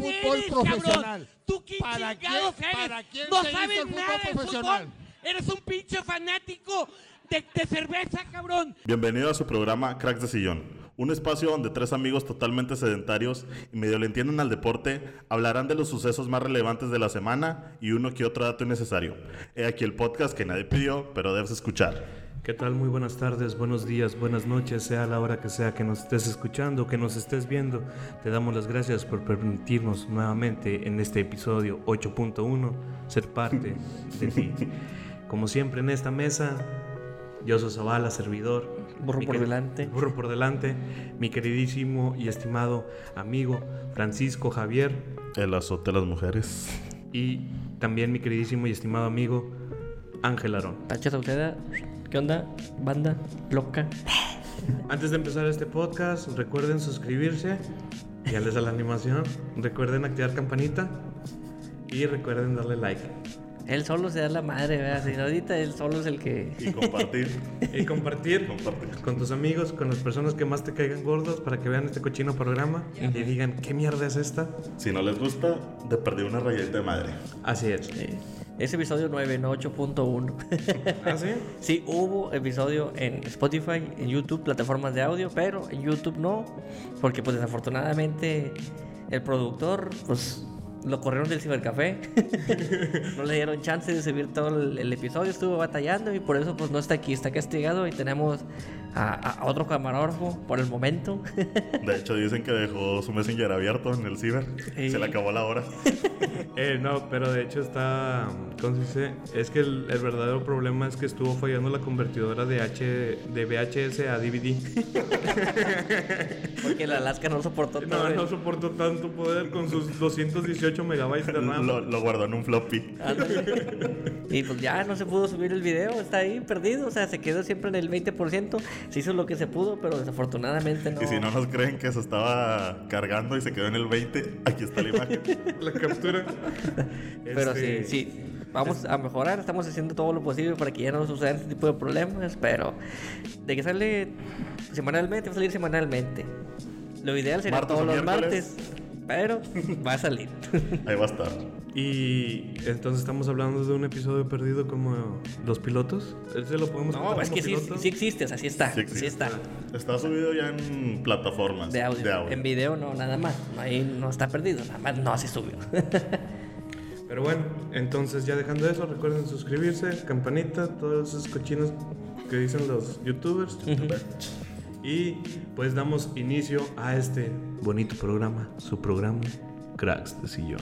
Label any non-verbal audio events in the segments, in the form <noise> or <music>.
¿Quién fútbol eres, profesional? cabrón? ¿Tú quién ¿Para chingados quién- eres? para quién no sabes el fútbol nada de profesional? fútbol. Eres un pinche fanático de, de cerveza, cabrón. Bienvenido a su programa Cracks de Sillón, un espacio donde tres amigos totalmente sedentarios y medio le entienden al deporte hablarán de los sucesos más relevantes de la semana y uno que otro dato innecesario. He aquí el podcast que nadie pidió, pero debes escuchar. ¿Qué tal? Muy buenas tardes, buenos días, buenas noches, sea la hora que sea que nos estés escuchando, que nos estés viendo. Te damos las gracias por permitirnos nuevamente en este episodio 8.1 ser parte de ti. Como siempre en esta mesa, yo soy Zavala, servidor. Burro por delante. Burro por delante, mi queridísimo y estimado amigo Francisco Javier El azote de las mujeres. y también mi queridísimo y estimado amigo Ángel Arón. Tacha Sauceda, ¿qué onda? Banda loca. Antes de empezar este podcast, recuerden suscribirse, ya les da la animación, recuerden activar campanita y recuerden darle like. Él solo se da la madre, ¿verdad? Si ahorita él solo es el que. Y compartir. Y compartir Compartir. con tus amigos, con las personas que más te caigan gordos para que vean este cochino programa y digan, ¿qué mierda es esta? Si no les gusta, de perder una rayita de madre. Así es. Sí. Es episodio 9, no 8.1. ¿Ah, sí? <laughs> sí, hubo episodio en Spotify, en YouTube, plataformas de audio, pero en YouTube no, porque pues desafortunadamente el productor, pues lo corrieron del cibercafé. <laughs> no le dieron chance de subir todo el, el episodio, estuvo batallando y por eso pues no está aquí, está castigado y tenemos a, otro camarógrafo por el momento. <laughs> De hecho, dicen que dejó su messenger abierto en el ciber. Sí. Se le acabó la hora. <laughs> Eh, no, pero de hecho está, ¿cómo se dice? Es que el, el verdadero problema es que estuvo fallando la convertidora de, H, de VHS a DVD. porque el Alaska no soportó. No, no soportó tanto poder con sus 218 megabytes de <laughs> RAM. Lo, lo guardó en un floppy. Ándale. Y pues ya no se pudo subir el video, está ahí perdido, o sea, se quedó siempre en el 20%, se hizo lo que se pudo, pero desafortunadamente no. Y si no nos creen que se estaba cargando y se quedó en el 20, aquí está la imagen. <laughs> La captura. Pero Este, sí, sí, vamos a mejorar, estamos haciendo todo lo posible para que ya no sucedan este tipo de problemas, pero de que sale semanalmente, va a salir semanalmente. Lo ideal sería todos los miércoles. martes, pero va a salir. Ahí va a estar. Y entonces estamos hablando de un episodio perdido como los pilotos. ¿Ese lo podemos No, es que sí, sí existe, o sea, sí está, Sí está. Está subido ya en plataformas De audio. En video no, nada más. Ahí no está perdido, nada más no se subió. <laughs> Pero bueno, entonces ya dejando eso, recuerden suscribirse, campanita, todos esos cochinos que dicen los youtubers. Y pues damos inicio a este bonito programa, su programa Cracks de Sillón.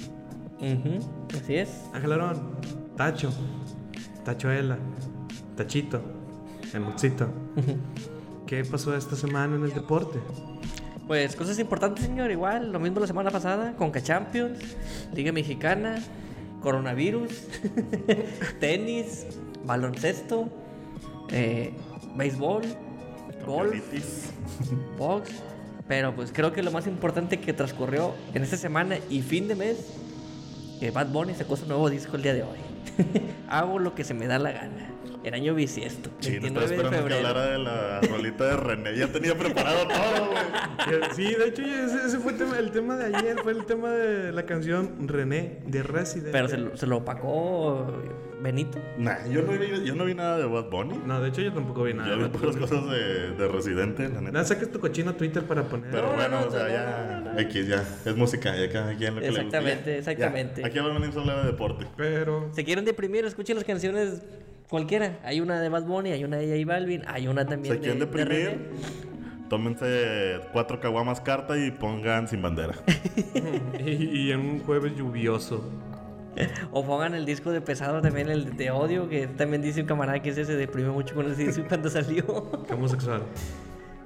Ujú, Así es. Ángel Arón, Tacho, Tachoela, Tachito, Emuxito. ¿Qué pasó esta semana en el deporte? Pues cosas importantes, señor. Igual, lo mismo la semana pasada. Conca Champions, Liga Mexicana, coronavirus, <laughs> tenis, baloncesto, eh, béisbol, golf, <laughs> box. Pero pues creo que lo más importante que transcurrió en esta semana y fin de mes, que Bad Bunny sacó su nuevo disco el día de hoy. <laughs> Hago lo que se me da la gana. El año bisiesto. Sí, no 29 estaba de esperando que hablara de la rolita de René. Ya tenía preparado todo, güey. Sí, de hecho ese, ese fue el tema, el tema de ayer, fue el tema de la canción René de Resident. Pero se lo, se lo opacó Benito. Nah, yo no, vi, yo no vi nada de Bad Bunny. No, de hecho yo tampoco vi nada. Yo vi puras cosas de, de Residente, la neta. Nada, saques tu cochino Twitter para poner. Pero No, no, bueno, no, o sea, no, ya. no, no, no. X, ya. Es música, ya cada quien lo que le gusta. Exactamente, Ya, exactamente. ya. Aquí vamos a venir a hablar de deporte. Pero Se quieren deprimir, escuchen las canciones cualquiera. Hay una de Bad Bunny, hay una de J Balvin, hay una también ¿Se de, quieren de deprimir? René. Tómense cuatro caguamas carta y pongan sin bandera. <laughs> y, y en un jueves lluvioso. O pongan el disco de pesado también, el de odio, que también dice un camarada que ese se deprimió mucho con ese disco cuando salió. Homosexual.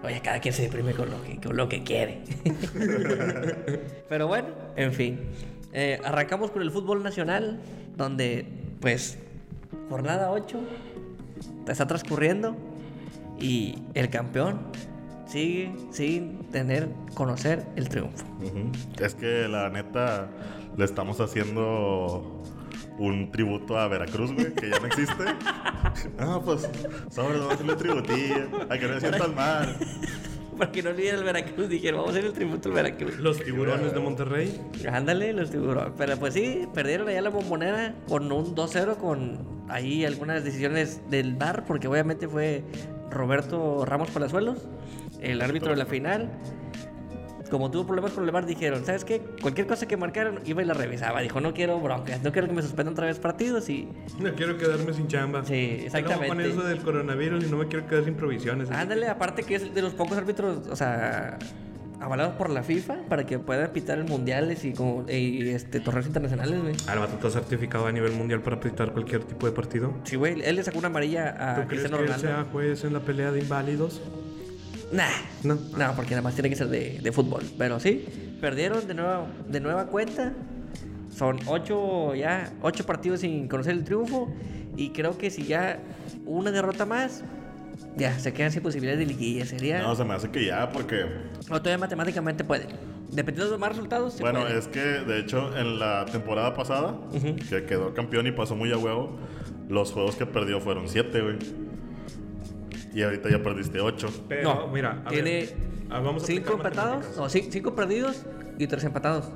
Oye, cada quien se deprime con lo que, con lo que quiere. <laughs> Pero bueno, en fin. Eh, arrancamos con el fútbol nacional, donde, pues, jornada 8 está transcurriendo y el campeón sigue sin tener, conocer el triunfo. Es que la neta le estamos haciendo un tributo a Veracruz, güey, que ya no existe. <laughs> ah, pues, sobre, vamos a hacerle tributillo. A que no se sientan mal. <laughs> para que no olviden el Veracruz. Dijeron, vamos a hacer el tributo al Veracruz. Los tiburones de Monterrey. Ándale, los tiburones. Pero pues sí, perdieron allá la bombonera con un 2-0 con ahí algunas decisiones del bar, porque obviamente fue Roberto Ramos Palazuelos, el árbitro de la final. Como tuvo problemas con el bar, dijeron, ¿sabes qué? Cualquier cosa que marcaran, iba y la revisaba. Dijo, no quiero broncas, no quiero que me suspendan otra vez partidos y... No quiero quedarme sin chamba. Sí, exactamente. con eso del coronavirus y no me quiero quedar sin provisiones. Ándale, aparte que es de los pocos árbitros, o sea, avalados por la FIFA para que puedan pitar en mundiales y, como, y este, torneos internacionales, güey. que- el vato está certificado a nivel mundial para pitar cualquier tipo de partido. Sí, güey, él le sacó una amarilla ¿Tú a crees Cristiano que él Ronaldo. sea juez en la pelea de inválidos? Nah, No. no, porque nada más tiene que ser de, de fútbol. Pero sí, perdieron de nueva, de nueva cuenta. Son ocho ya, ocho partidos sin conocer el triunfo. Y creo que si ya una derrota más, ya se quedan sin posibilidades de liguilla. Sería. No, se me hace que ya, porque. O todavía matemáticamente puede. Dependiendo de los más resultados, se Bueno, puede. es que de hecho en la temporada pasada, que quedó campeón y pasó muy a huevo, los juegos que perdió fueron siete, güey. Y ahorita ya perdiste ocho. Pero, No, mira, a tiene ver, ah, vamos a cinco aplicar empatados, matemáticas. no, ci- cinco perdidos y tres empatados.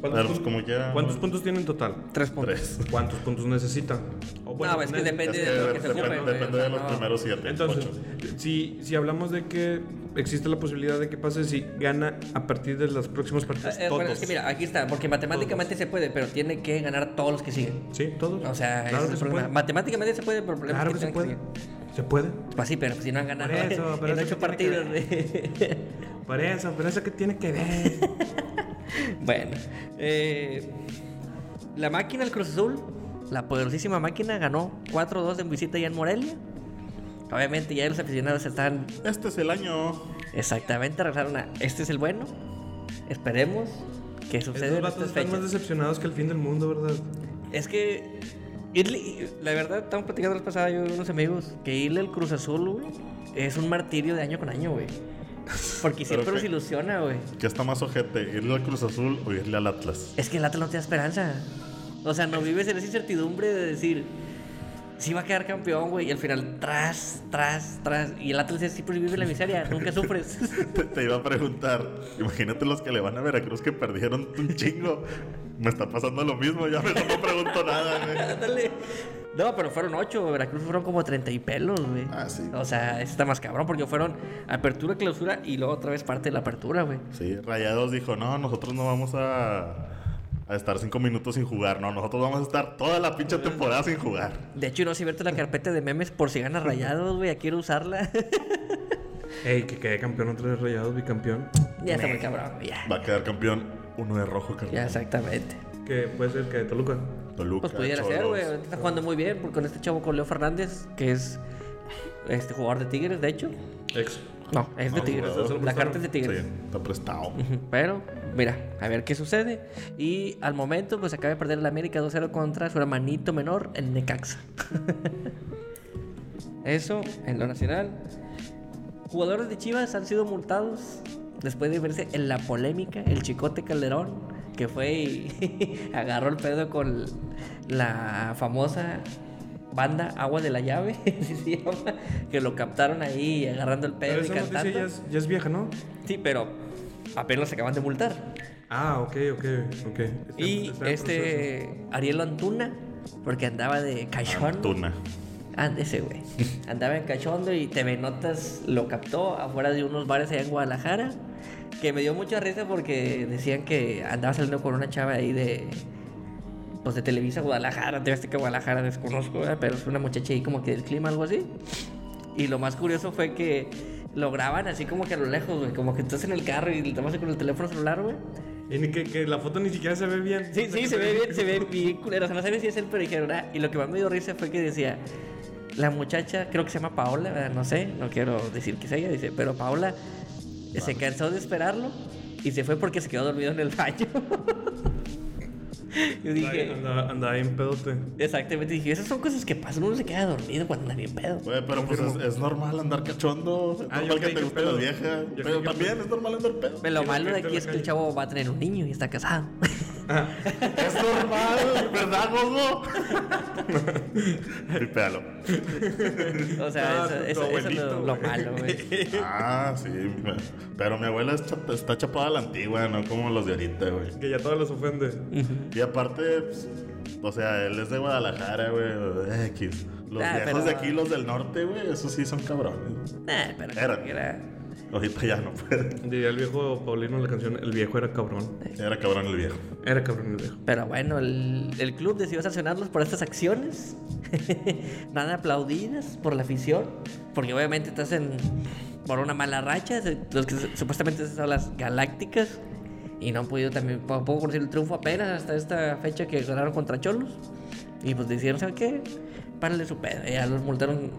¿Cuántos, pues, como quiera, ¿Cuántos no. puntos tiene en total? Tres puntos. Tres. <laughs> ¿Cuántos puntos necesita? O No, es que depende Es que de lo que se depende, ocupe. depende o sea, de los no. primeros siete. Entonces, ocho. si, si hablamos de que existe la posibilidad de que pase si gana a partir de los próximos partidos, Eh, eh, todos. bueno, es que mira, aquí está, porque matemáticamente se puede, pero tiene que ganar todos los que siguen. Sí, todos. O sea, claro es que el se problema. puede. Matemáticamente se puede, pero el problema Claro es que que se puede. que. Se puede. Pues sí, pero si no han ganado Por eso, pero en ocho partidos. de- <laughs> Por eso, pero eso que tiene que ver. <laughs> bueno, eh, la máquina del Cruz Azul, la poderosísima máquina, ganó 4-2 en visita ya en Morelia. Obviamente ya los aficionados están Este es el año. exactamente, regresaron a este es el bueno. Esperemos que suceda en estas están más decepcionados que el fin del mundo, ¿verdad? Es que irle, la verdad, estamos platicando la pasada yo y unos amigos que irle al Cruz Azul, güey, es un martirio de año con año, güey. Porque siempre nos ilusiona, güey. ¿Qué está más ojete? ¿Irle al Cruz Azul o irle al Atlas? Es que el Atlas no te da esperanza. O sea, no vives en esa incertidumbre de decir, sí va a quedar campeón, güey, y al final, tras, tras, tras. Y el Atlas siempre vive la miseria, nunca sufres. <laughs> Te, te iba a preguntar, imagínate los que le van a Veracruz que perdieron un chingo. Me está pasando lo mismo, ya mejor no pregunto nada, güey. <laughs> No, pero fueron ocho, Veracruz fueron como 30 y pelos, güey. Ah, sí. O sea, eso está más cabrón porque fueron apertura, clausura y luego otra vez parte de la apertura, güey. Sí, Rayados dijo, no, nosotros no vamos a, a estar cinco minutos sin jugar, no, nosotros vamos a estar toda la pinche temporada sin jugar. De hecho, no sé verte la carpeta de memes por si ganas rayados, güey. Quiero usarla. <laughs> Ey, que quede campeón otra vez rayados, bicampeón. ya está muy cabrón, ya. Va a quedar campeón uno de rojo, Ya, carnal. exactamente. Que puede ser que de Toluca. Toluca, Pues pudiera ser, güey. Está jugando muy bien por- con este chavo, con Leo Fernández, que es este jugador de Tigres, de hecho. Ex. No, es de No, Tigres. La carta es de Sí, Tigres. está prestado. Pero, mira, a ver qué sucede. Y al momento, pues acaba de perder el América 2-0 contra su hermanito menor, el Necaxa. <laughs> Eso, en lo nacional. Jugadores de Chivas han sido multados después de verse en la polémica. El Chicote Calderón, que fue y <laughs> agarró el pedo con la famosa banda Agua de la Llave, <laughs> así se llama, que lo captaron ahí agarrando el Pero pedo y esa cantando. ya es, ya es vieja, ¿no? Sí, pero apenas se acaban de multar. Ah, ok, ok, ok. Está- Y está este Ariel Antuna, porque andaba de cachón. Tuna. Ah, ese güey. <laughs> Andaba en cachondo y TV Notas lo captó afuera de unos bares allá en Guadalajara. Que me dio mucha risa porque decían que andaba saliendo con una chava ahí de. Pues de Televisa Guadalajara, TV que Guadalajara, desconozco, ¿verdad? pero es una muchacha ahí como que del clima, algo así. Y lo más curioso fue que lo graban así como que a lo lejos, güey. Como que estás en el carro y le tomas con el teléfono celular, güey. Y ni que, que la foto ni siquiera se ve bien. Sí, sí, se ve bien, se ve bien culero. O sea, no sabes si es él, pero dijeron, ah, y lo que más me dio risa fue que decía, la muchacha, creo que se llama Paola, ¿verdad? no sé, no quiero decir que es ella, dice, pero Paola se cansó de esperarlo y se fue porque se quedó dormido en el baño. <laughs> <laughs> Yo dije, Andaba, andaba bien pedote. exactamente, dije, esas son cosas que pasan, uno se queda dormido cuando anda bien pedo. Güey, pero pues es, es normal andar cachondo. Es Ah, yo normal que te gusten las viejas. Yo Pero que también es normal andar pedo. Pero lo malo de aquí es que el chavo va a tener un niño y está casado. <laughs> Es normal, ¿verdad, Gogo? <laughs> Tripéalo. O sea, Ah, eso, tu eso- eso es lo, malo, güey. Ah, sí. Pero mi abuela está chapada a la antigua, no como los de ahorita, güey. Que ya todos los ofende. Y aparte, pues, o sea, él es de Guadalajara, güey. X. Los Ah, viejos pero- de aquí, los del norte, güey, esos sí son cabrones. Nah, pero Era. quiera. Ahorita ya no puede. Diría el viejo Paulino en la canción, el viejo era cabrón. Era cabrón el viejo. Era cabrón el viejo. Pero bueno, el, el club decidió sancionarlos por estas acciones. <laughs> Nada aplaudidas por la afición. Porque obviamente estás en, por una mala racha. Los que supuestamente son las galácticas. Y no han podido también, tampoco conseguir el triunfo apenas hasta esta fecha que ganaron contra Cholos. Y pues decidieron, ¿saben qué? Párale su pedo. Ya los multaron,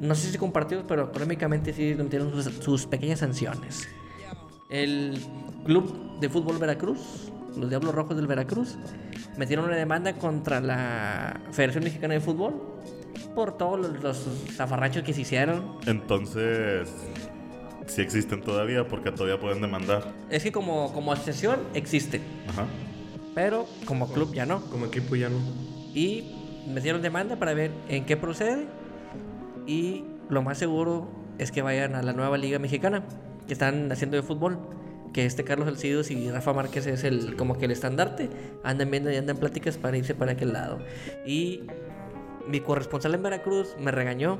no sé si compartidos, pero económicamente sí metieron sus, sus pequeñas sanciones. El Club de Fútbol Veracruz, los Diablos Rojos del Veracruz, metieron una demanda contra la Federación Mexicana de Fútbol por todos los, los zafarrachos que se hicieron. Entonces, sí existen todavía porque todavía pueden demandar. Es que como, como asociación existe, Ajá. pero como club ya no. Como equipo ya no. Y metieron demanda para ver en qué procede. Y lo más seguro es que vayan a la nueva Liga Mexicana, que están haciendo de fútbol. Que este Carlos Alcidos y Rafa Márquez es el como que el estandarte. Andan viendo y andan pláticas para irse para aquel lado. Y mi corresponsal en Veracruz me regañó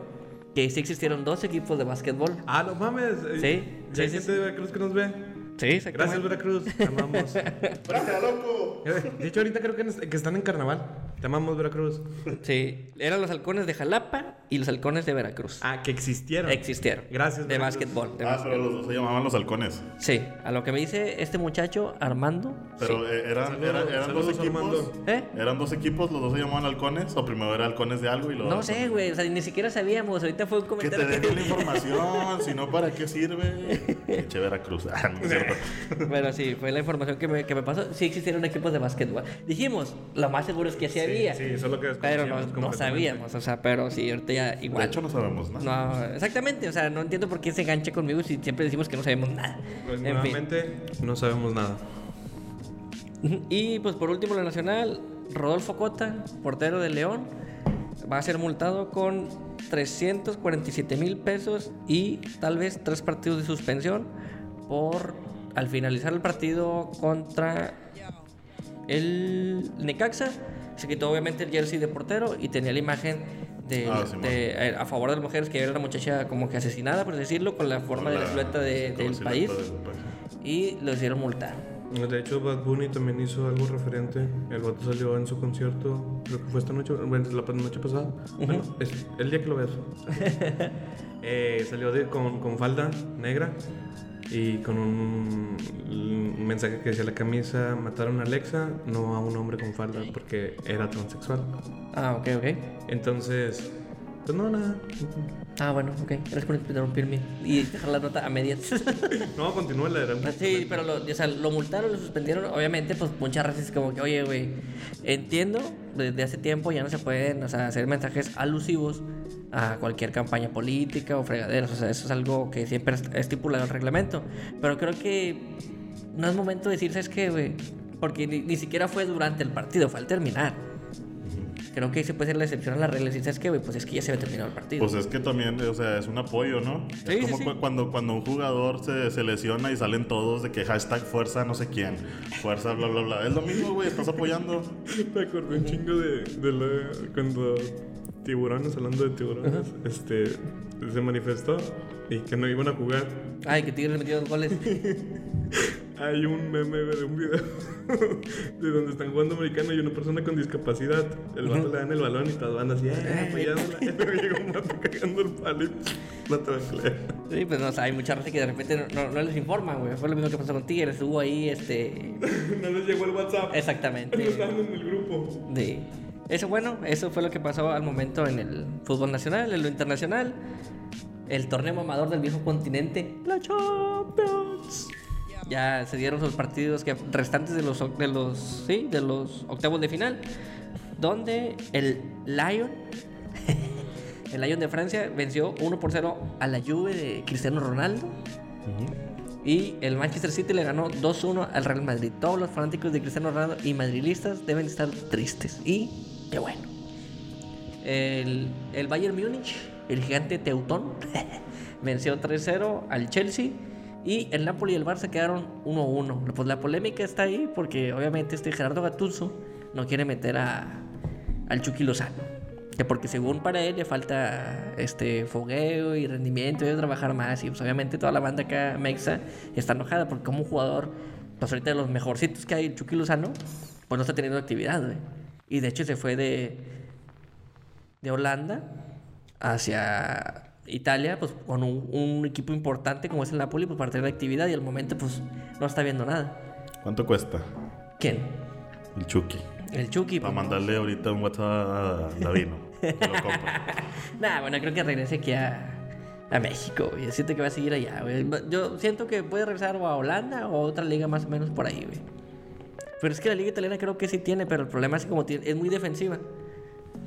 que sí existieron dos equipos de básquetbol. Ah, no mames. Sí, Ya hay sí, sí, gente de Veracruz que nos ve. Sí, Gracias, Veracruz. Te amamos. ¡Gracias, loco! De hecho, ahorita creo que, que están en carnaval. Te amamos, Veracruz. Sí, eran los halcones de Jalapa y los halcones de Veracruz. Ah, que existieron. Existieron. Gracias, De Veracruz. básquetbol. de Ah, básquetbol. pero los dos se llamaban los halcones. Sí, a lo que me dice este muchacho, Armando. Pero sí. eh, eran, Saludos, eran, eran dos equipos. Armando. ¿Eh? ¿Eran dos equipos? ¿Los dos se llamaban halcones? ¿O primero era halcones de algo y luego.? No sé, güey, o sea, ni siquiera sabíamos. Ahorita fue un Que te comentario. den la <laughs> información, si no, ¿para qué sirve? <laughs> Eche Veracruz. Ah, no cierto. <laughs> <laughs> Bueno, sí, fue la información que me, que me pasó. Sí existieron equipos de básquetbol. Dijimos, lo más seguro es que sí, había. Sí, eso es lo que pero no, sabíamos, o sea, pero sí, ahorita ya igual. De hecho, no sabemos nada. No, exactamente, o sea, no entiendo por qué se engancha conmigo si siempre decimos que no sabemos nada. Pues En fin. nuevamente, no sabemos nada. Y pues por último, la nacional, Rodolfo Cota, portero de León, va a ser multado con 347 mil pesos y tal vez tres partidos de suspensión por al finalizar el partido contra el Necaxa. Se quitó obviamente el jersey de portero y tenía la imagen de, Ah, sí, de- eh, a favor de las mujeres, que era la muchacha como que asesinada, por decirlo, con la forma de la silueta de- con la del silueta país. del país. Y lo hicieron multar. De hecho, Bad Bunny también hizo algo referente. El vato salió en su concierto, creo que fue esta noche, bueno, la noche pasada. Bueno, es el día que lo veas. <laughs> Eh, salió de- con, con falda negra y con un, un mensaje que decía la camisa: mataron a Alexa, no a un hombre con falda, porque era transexual. Ah, ok, ok. Entonces, pues no, nada. Ah, bueno, ok. Gracias por interrumpirme y dejar la nota a medias. <laughs> No, continúa la era. Ah, sí, pero lo, o sea, lo multaron, lo suspendieron. Obviamente, pues muchas veces como que, oye, güey, entiendo, desde hace tiempo ya no se pueden o sea, hacer mensajes alusivos a cualquier campaña política o fregaderas. O sea, eso es algo que siempre es estipulado en el reglamento. Pero creo que no es momento de decir, ¿sabes qué, güey? Porque ni, ni siquiera fue durante el partido, fue al terminar. Creo que ahí se puede ser la excepción a la regla. y decir, ¿sabes güey? Pues es que ya se había terminado el partido. Pues es que también, o sea, es un apoyo, ¿no? Sí, es como sí, sí. cu- Cuando, cuando un jugador se, se lesiona y salen todos de que hashtag fuerza no sé quién, fuerza bla bla bla. Es lo mismo, güey, estás apoyando. <laughs> Me acordé un chingo de, de la, cuando tiburones, hablando de tiburones, este, se manifestó y que no iban a jugar. Ay, que Tigres metió dos goles. <laughs> Hay un meme de un video <laughs> de donde están jugando americano y una persona con discapacidad. El vato le dan el balón y todos van así, eh, apoyándola. <laughs> Y llega un vato cagando el palo y la tranclea. Sí, pues no, o sea, hay mucha raza que de repente no, no- no les informa, güey. Fue lo mismo que pasó con Tigres. Hubo ahí, este... <laughs> No les llegó el WhatsApp. No Exactamente. estaban en el grupo. De... Eso, bueno, eso fue lo que pasó al momento en el fútbol nacional, en lo internacional. El torneo mamador del viejo continente, la Champions. Ya se dieron los partidos que restantes de los, de los, sí, de los octavos de final, donde el Lyon, <laughs> el Lyon de Francia venció 1 por 0 a la Juve de Cristiano Ronaldo. Y el Manchester City le ganó 2-1 al Real Madrid. Todos los fanáticos de Cristiano Ronaldo y madrilistas deben estar tristes. Y qué bueno. El, el Bayern Múnich, el gigante Teutón, <laughs> venció 3-0 al Chelsea. Y el Napoli y el Barça quedaron 1-1. Pues la polémica está ahí porque obviamente este Gerardo Gattuso no quiere meter a, al Chucky Lozano. Que porque según para él le falta este fogueo y rendimiento debe trabajar más. Y pues obviamente toda la banda acá Mexa está enojada porque como un jugador, pues ahorita de los mejorcitos que hay, el Chucky Lozano, pues no está teniendo actividad. Y de hecho se fue de, de Holanda hacia Italia, pues con un, un equipo importante como es el Napoli, pues para tener actividad y al momento pues no está viendo nada. ¿Cuánto cuesta ¿Quién? el Chucky? El Chucky. Para pues, mandarle ahorita un WhatsApp a Davino. <laughs> Nah, bueno, creo que regrese aquí a, a México, güey. Siento que va a seguir allá, güey. Yo siento que puede regresar o a Holanda o a otra liga más o menos por ahí, güey. Pero es que la liga italiana creo que sí tiene, pero el problema es que como tiene, es muy defensiva.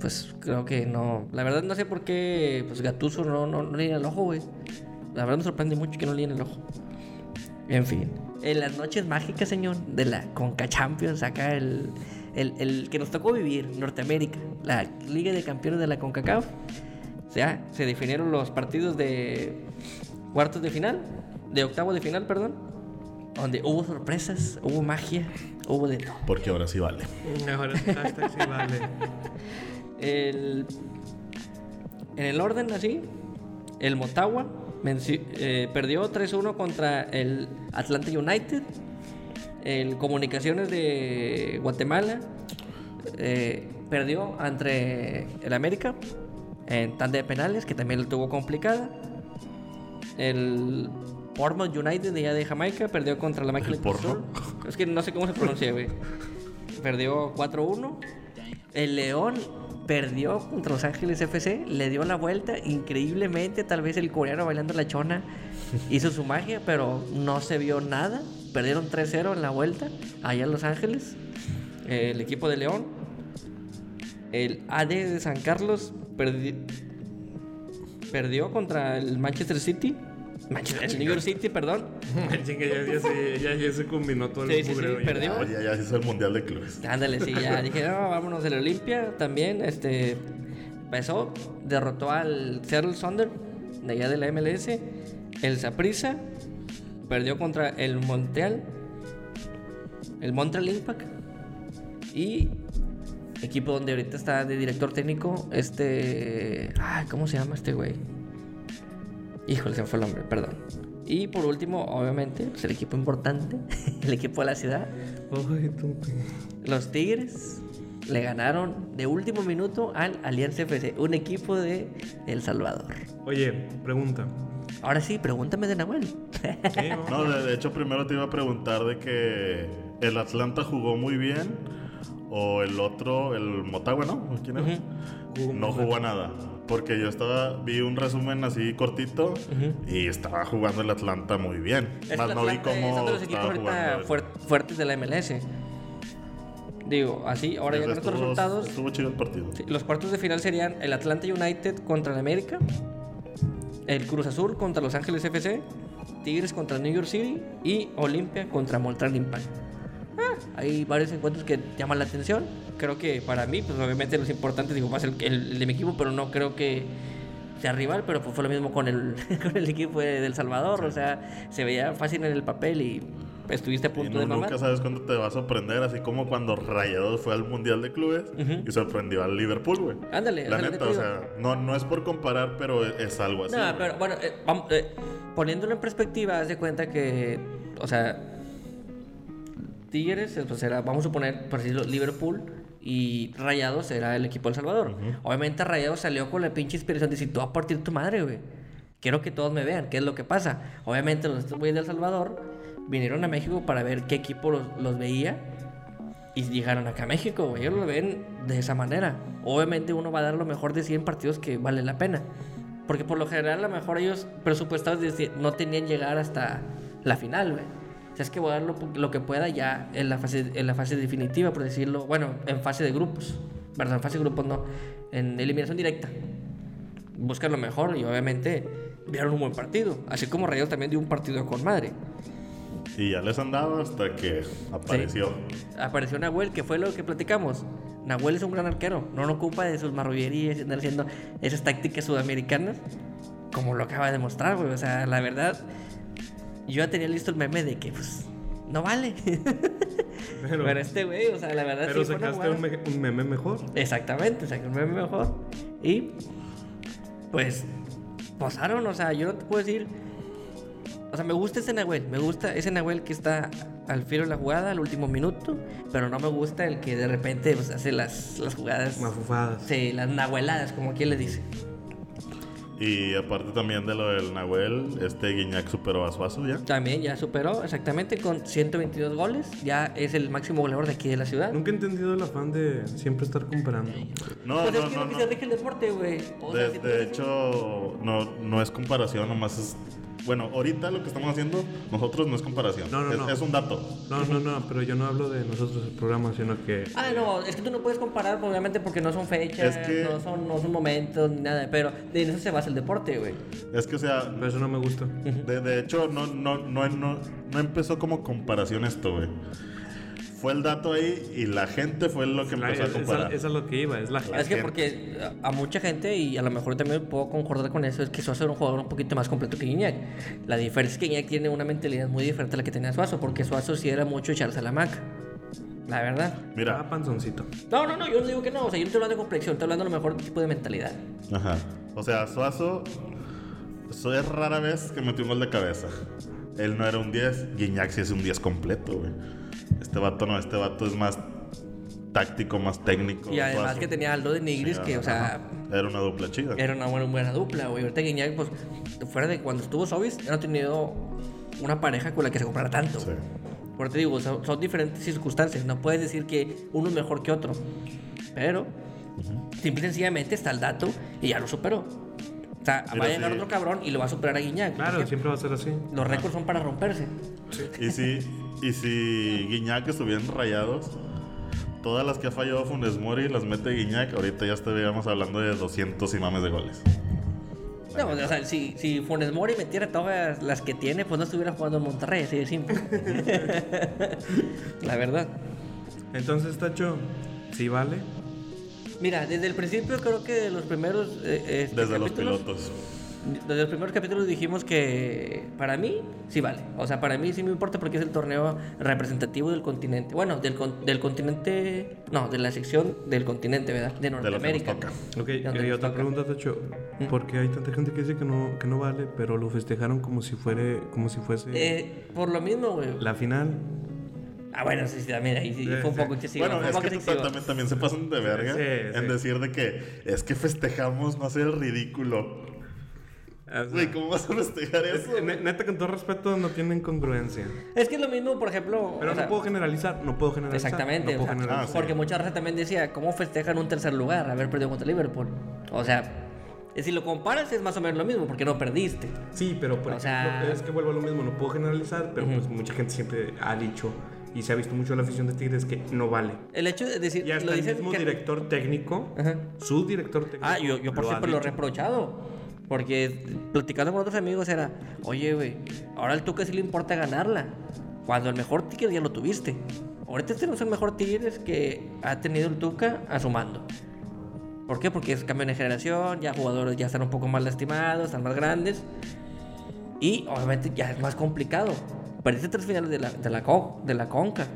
Pues creo que no. La verdad no sé por qué pues Gattuso no, no, no le llena el ojo, güey. La verdad me sorprende mucho que no le llene el ojo. En fin. En las noches mágicas, señor, de la Conca Champions, acá el, el, el que nos tocó vivir, Norteamérica, la Liga de Campeones de la CONCACAF. O sea, se definieron los partidos de cuartos de final, de octavo de final, perdón, donde hubo sorpresas, hubo magia, hubo de todo. Porque ahora sí vale. Ahora sí vale. <laughs> El, en el orden así, el Motagua eh, perdió 3-1 contra el Atlanta United. El Comunicaciones de Guatemala eh, perdió ante el América en tanda de penales, que también lo tuvo complicada. El Portmouth United de de Jamaica perdió contra la máquina ¿El de Cruz Azul. Es que no sé cómo se pronuncia, güey. Perdió 4-1. El León perdió contra Los Ángeles FC, le dio la vuelta increíblemente. Tal vez el coreano bailando la chona hizo su magia, pero no se vio nada. Perdieron 3-0 en la vuelta allá en Los Ángeles. El equipo de León. El AD de San Carlos perdi- perdió contra el Manchester City. Manchester, el New York City, perdón. <laughs> Ya, ya, se, ya, ya se combinó todo Sí, el sí, sí, perdió. Oye, ya se hizo el Mundial de Clubes. Ándale, sí, ya <laughs> dije, no, vámonos del Olimpia también. Este empezó, derrotó al Seattle Thunder de allá de la MLS. El Saprissa perdió contra el Montreal, el Montreal Impact. Y equipo donde ahorita está de director técnico, este. Ay, ¿cómo se llama este güey? Híjole, se me fue el nombre, perdón. Y por último, obviamente, pues, el equipo importante, <laughs> el equipo de la ciudad, los Tigres le ganaron de último minuto al Alianza FC, un equipo de El Salvador. Oye, pregunta. Ahora sí, pregúntame de Nahuel. ¿Sí, no? No, de, de hecho, primero te iba a preguntar de que el Atlanta jugó muy bien o el otro, el Motagua, ¿no? ¿Quién era? Jugó no jugó a nada. Porque yo estaba, vi un resumen así cortito y estaba jugando el Atlanta muy bien. Es Más no vi es cómo uno de los equipos estaba jugando. fuer- fuertes de la MLS. Digo, así, ahora ya con estos resultados, Estuvo chido el partido. sí, los cuartos de final serían el Atlanta United contra el América, el Cruz Azul contra Los Ángeles FC, Tigres contra New York City y Olimpia contra Montreal Impact. Ah, hay varios encuentros que llaman la atención. Creo que para mí, pues obviamente los importantes, digo, más el, el- el de mi equipo, pero no creo que sea rival, pero pues fue lo mismo con el, <laughs> con el equipo de, El Salvador. O sea, se veía fácil en el papel y estuviste a Y punto no- de mamar. nunca sabes cuándo te va a sorprender, así como cuando Rayados fue al Mundial de Clubes y sorprendió al Liverpool, güey. Ándale, La neta, o sea, no, no es por comparar, pero es, es algo así. No, pero bueno, eh, vamos, eh, poniéndolo en perspectiva, haz de cuenta que, o sea, Tigres, eh, pues era, vamos a suponer, por decirlo, Liverpool y Rayados era el equipo del Salvador. Obviamente Rayados salió con la pinche inspiración de decir, tú vas a partir tu madre, güey. Quiero que todos me vean, qué es lo que pasa. Obviamente los güeyes del Salvador vinieron a México para ver qué equipo los, los veía y llegaron acá a México, güey. Ellos lo ven de esa manera. Obviamente uno va a dar lo mejor de 100 partidos que vale la pena. Porque por lo general a lo mejor ellos presupuestados no tenían llegar hasta la final, güey. O sea, es que voy a dar lo, lo que pueda ya en la, fase, en la fase definitiva, por decirlo. Bueno, en fase de grupos. Perdón, en fase de grupos no. En eliminación directa. Buscan lo mejor y obviamente dieron un buen partido. Así como Rayados también dio un partido con madre. Y ya les andaba hasta que apareció. Apareció Nahuel, que fue lo que platicamos. Nahuel es un gran arquero. No lo ocupa de sus marrullerías y andar haciendo esas tácticas sudamericanas. Como lo acaba de mostrar, güey. O sea, la verdad, yo ya tenía listo el meme de que, pues, no vale. <laughs> Pero, Pero este güey, o sea, la verdad pero sí sacaste un, jugada- me- un meme mejor. Exactamente, saqué un meme mejor. Y pues pasaron, o sea, yo no te puedo decir. O sea, me gusta ese Nahuel, me gusta ese Nahuel que está al filo de la jugada al último minuto, pero no me gusta el que de repente pues, hace las, las jugadas. Mafufadas. Sí, las nahueladas, como quien le dice. Y aparte también de lo del Nahuel, este Guiñac superó a Suazo ya. También ya superó exactamente con 122 goles, ya es el máximo goleador de aquí de la ciudad. Nunca he entendido el afán de siempre estar comparando. No, pues no, es que no, lo que no. se rige el deporte, güey. O sea, De, si de hecho, no, no es comparación, nomás es... Bueno, ahorita lo que estamos haciendo nosotros no es comparación. No, no, es, no. es un dato. No, no, no, pero yo no hablo de nosotros el programa, sino que Ah, no, es que tú no puedes comparar, obviamente, porque no son fechas, Es que- no, son, no son momentos, ni nada, pero de eso se basa el deporte, güey. Es que, o sea, pero eso no me gusta. de, de hecho, no, no, no, no, no empezó como comparación esto, güey. Fue el dato ahí y la gente fue lo que La- empezó a es- comparar. esa, esa es lo que iba, es la es gente. que porque a a mucha gente, y a lo mejor también puedo concordar con eso, es que Suazo era un jugador un poquito más completo que Guiñac. La diferencia es que Guiñac tiene una mentalidad muy diferente a la que tenía Suazo, porque Suazo sí era mucho echarse a la maca. La verdad. Mira, Ah, panzoncito. No, no, no, yo no digo que no, o sea, yo no estoy hablando de complexión, estoy hablando a lo mejor de tipo de mentalidad. Ajá. O sea, Suazo, eso es rara vez que metió un gol de cabeza. Él no era un 10, Guiñac sí es un 10 completo, güey. Este vato no, este vato es más táctico, más técnico. Y además Suazo. que tenía Aldo de Nigris, Sí, que, o sea, ajá. Era una dupla chida. Era una buena, buena dupla, güey. Ahorita Guiñac, pues, fuera de cuando estuvo Sobis, no ha tenido una pareja con la que se comprara tanto. Sí. Por eso te digo, son, son diferentes circunstancias. No puedes decir que uno es mejor que otro. Pero, simple y sencillamente está el dato y ya lo superó. O sea, Mira, va a llegar sí. otro cabrón y lo va a superar a Guiñac. Claro, siempre va a ser así. Los récords son para romperse. Y si, y si Guiñac estuvieran rayados, todas las que ha fallado Funes Mori las mete Guiñac, ahorita ya estaríamos hablando de 200 y mames de goles. No, o sea, si, si Funes Mori metiera todas las que tiene, pues no estuviera jugando en Monterrey, así de simple. <laughs> La verdad. Entonces, Tacho, ¿sí vale? Mira, desde el principio creo que los primeros eh, este, Desde los pilotos. Desde los primeros capítulos dijimos que para mí sí vale. O sea, para mí sí me importa porque es el torneo representativo del continente. Bueno, del, con- del continente. No, de la sección del continente, ¿verdad? De De Norteamérica. toca. Ok, De y nos otra toca. pregunta, Tacho. ¿Por qué hay tanta gente que dice que no, que no vale, pero lo festejaron como si fuera, como si fuese Eh, por lo mismo, güey. la final? Ah, bueno, sí, sí, también ahí sí, fue un poco excesivo. Bueno, es que también, también se pasan de verga Sí, en sí. decir de que es que festejamos no hacer el ridículo. O sea, Güey, ¿cómo vas a festejar es eso? neta, con todo respeto, no tienen congruencia. Es que es lo mismo, por ejemplo. Pero o sea, no puedo generalizar, no puedo generalizar. Exactamente. No o puedo sea, Ah, generalizar. sí. Porque mucha raza también decía, ¿cómo festejan un tercer lugar haber perdido contra Liverpool? O sea, si lo comparas es más o menos lo mismo, porque no perdiste. Sí, pero por O ejemplo, sea- es que vuelvo a lo mismo, no puedo generalizar, pero pues mucha gente siempre ha dicho y se ha visto mucho en la afición de Tigres que no vale. El hecho de decir, Y hasta lo el mismo que- director técnico, Ajá. su director técnico. Ah, yo, yo por siempre lo he reprochado. Porque platicando con otros amigos era, oye, güey, ahora al Tuca sí le importa ganarla. Cuando el mejor Tigres ya lo tuviste. Ahorita tenemos el mejor Tigres que ha tenido el Tuca a su mando. ¿Por qué? Porque es cambio de generación, ya jugadores ya están un poco más lastimados, están más grandes. Y obviamente ya es más complicado. Perdiste tres finales de la, de la, de la Conca.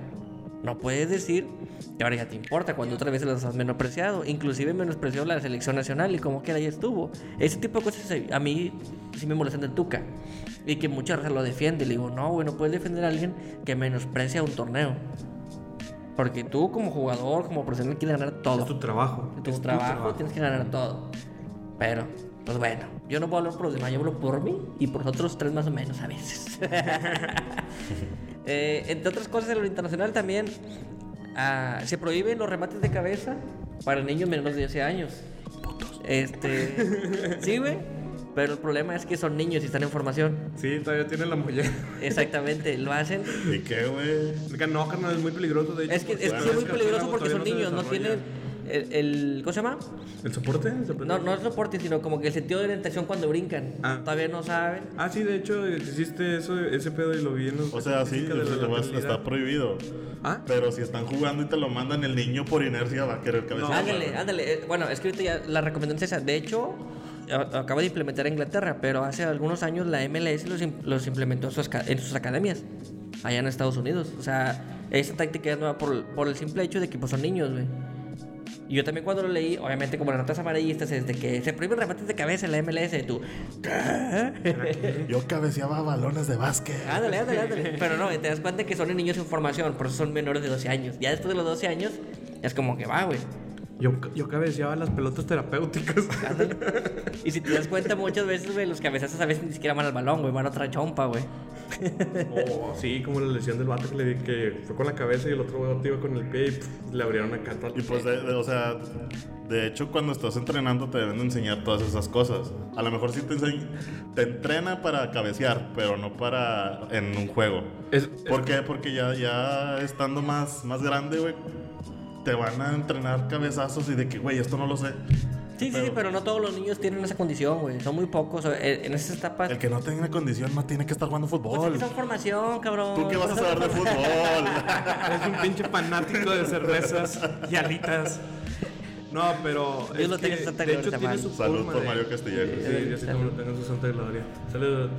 No puedes decir que ahora ya te importa cuando otra vez los has menospreciado. Inclusive menospreció la selección nacional y como que ahí estuvo. Ese tipo de cosas a mí sí me molestan del Tuca. Y que muchas veces lo defiende. Le digo, no, güey, no puedes defender a alguien que menosprecia un torneo. Porque tú como jugador, como profesional, quieres ganar todo Es tu trabajo. tu es trabajo, tienes que ganar todo. Pero, pues bueno, yo no puedo hablar por los demás, yo hablo por mí y por los otros tres más o menos a veces. <laughs> Eh, entre otras cosas, en lo internacional también ah, se prohíben los remates de cabeza para niños menores de 11 años. Este, sí, güey. Pero el problema es que son niños y están en formación. Sí, todavía tiene la mollera. Exactamente, lo hacen. ¿Y qué, güey? No, carnal, es muy peligroso. De hecho, Es que, es que es muy peligroso el porque son niños, no tienen, el, el- ¿Cómo se llama? ¿El soporte? ¿El soporte? No, no es soporte, sino como que el sentido de orientación cuando brincan. Ah. Todavía no saben. Ah, sí, de hecho, hiciste eso, ese pedo y lo vi en los O sea, sí, de la vas- lateralidad. está prohibido. Ah, Pero si están jugando y te lo mandan, el niño por inercia va a querer cabecear. Ándale, ándale. Eh, Bueno, es que ahorita ya la recomendación es esa. De hecho, acaba de implementar en Inglaterra, pero hace algunos años la MLS los, im- los implementó en sus, ca- en sus academias, allá en Estados Unidos. O sea, esa táctica es nueva por, por el simple hecho de que pues, son niños, güey. Y yo también cuando lo leí, obviamente como las notas amarillistas es de que se prohíben remates de cabeza en la MLS, tú, ¿qué? <laughs> Yo cabeceaba balones de básquet. Ándale, ándale, ándale. Pero no, te das cuenta que son niños en formación, por eso son menores de 12 años. Ya después de los 12 años, es como que va, güey. Yo, yo cabeceaba las pelotas terapéuticas. Ándale. <laughs> Y si te das cuenta, muchas veces, güey, los cabezazos a veces ni siquiera van al balón, güey, van a otra chompa, güey. Oh, sí, como la lesión del vato que le di que fue con la cabeza y el otro vato iba con el pie y le abrieron acá todo el Y pues, de- de- o sea, de hecho, cuando estás entrenando te deben de enseñar todas esas cosas. A lo mejor sí te, enseñ- te entrena para cabecear, pero no para en un juego. Es- ¿Por qué? Porque ya, ya estando más, más grande, güey, te van a entrenar cabezazos y de que, güey, esto no lo sé. Sí, sí, sí, pero no todos los niños tienen esa condición, güey. Son muy pocos. o- En esas etapas. El que no tenga condición no tiene que estar jugando Pues es fútbol. que son formación, cabrón. ¿Tú qué vas a saber de fútbol? <laughs> Es un pinche fanático de cervezas y alitas. No, pero. Dios es lo tenga en Santa de Gloria, hecho, tiene su Salud forma por de- Mario Castillejo. Sí, yo sí como lo tengo en su santa gloria. Salud.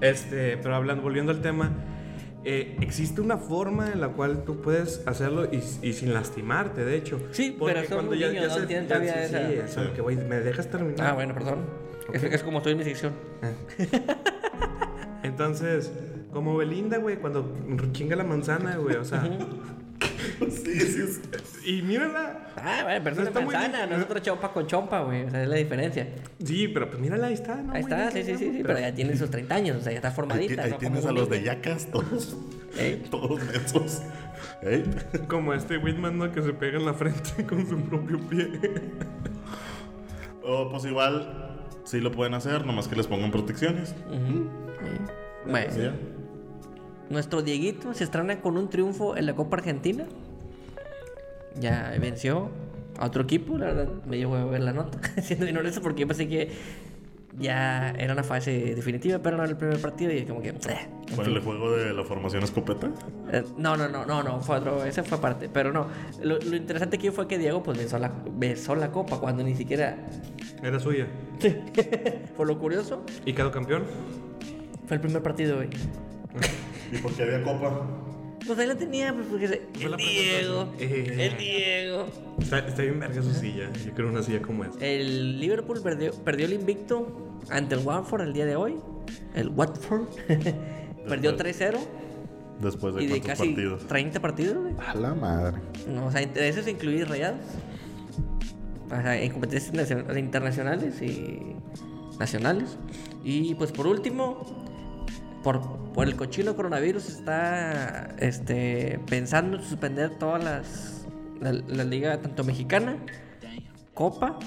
Este, pero hablando, volviendo al tema, eh, existe una forma en la cual tú puedes hacerlo y, y sin lastimarte, de hecho. Sí, Porque pero cuando niños, no se- tienen ya- todavía sí, esa- Sí, eso, Sí. que güey, ¿me dejas terminar? Ah, bueno, perdón. Es, es como estoy en mi sección. <laughs> Entonces, como Belinda, güey, cuando chinga la manzana, güey, o sea. <laughs> Sí, sí, sí. y mírala. Ah, bueno, pero es una está muy manzana, no es otra chompa con chompa, güey. O sea, es la diferencia. Sí, pero pues mírala, ahí está, ¿no? Ahí está, sí, sí, sí, sí, pero- pero ya tiene sus 30 años, o sea, ya está formadita. ahí ¿no? tienes a los de yacas, todos, ¿Eh? <laughs> todos mensos. ¿Eh? Como este Whitman, ¿no? Que se pega en la frente <laughs> con su propio pie. O pues igual, sí lo pueden hacer, nomás que les pongan protecciones. Sí. Bueno, ¿Sí? Nuestro Dieguito se estrena con un triunfo en la Copa Argentina. Ya venció a otro equipo, la verdad me llevo a ver la nota, <laughs> siendo bien honesto, porque yo pensé que ya era una fase definitiva, pero no era el primer partido y como que... eh, ¿Fue fin. el juego de la formación escopeta? Eh, no, no, no, no, no, fue otro, ese fue aparte, pero no. Lo, lo interesante aquí fue que Diego pues besó la, besó la copa cuando ni siquiera... Era suya. <laughs> Por lo curioso, ¿Y quedó campeón? fue el primer partido, güey. ¿Y por qué había copa? Pues ahí la tenía, pues porque se- el la Diego. Eh. el Diego. Está, está bien verga su silla. Yo quiero una silla como esa. El Liverpool perdió, perdió el invicto ante el Watford el día de hoy. El Watford. <laughs> perdió 3-0 Después de y de casi partidos. 30 partidos, güey. A la madre. No, o sea, entre esos incluir rayados. O sea, en competencias nacion- internacionales y nacionales. Y pues por último, por, por el cochino coronavirus está este, pensando en suspender todas las. La, la liga tanto mexicana, Copa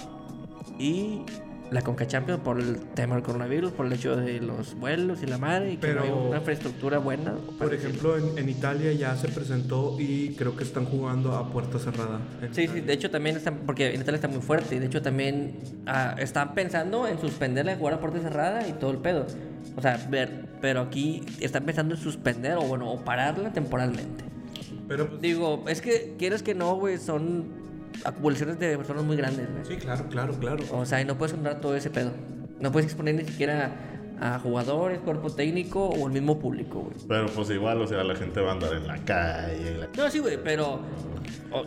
y la Conca Champions por el tema del coronavirus, por el hecho de los vuelos y la madre, y que no hay Pero- una infraestructura buena. Por ejemplo, en, en Italia ya se presentó y creo que están jugando a puerta cerrada. Sí, sí, de hecho también están, porque en Italia está muy fuerte, y de hecho también ah, están pensando en suspenderla, jugar a puerta cerrada y todo el pedo. O sea, ver, pero aquí están pensando en suspender o bueno, o pararla temporalmente. Pero pues, Digo, es que quieres que no, güey, son acumulaciones de personas muy grandes, güey. sí, claro, claro, claro. O sea, y no puedes controlar todo ese pedo. No puedes exponer ni siquiera a jugadores, cuerpo técnico o el mismo público, güey. Pero pues igual, o sea, la gente va a andar en la calle. la- No, sí, güey, pero...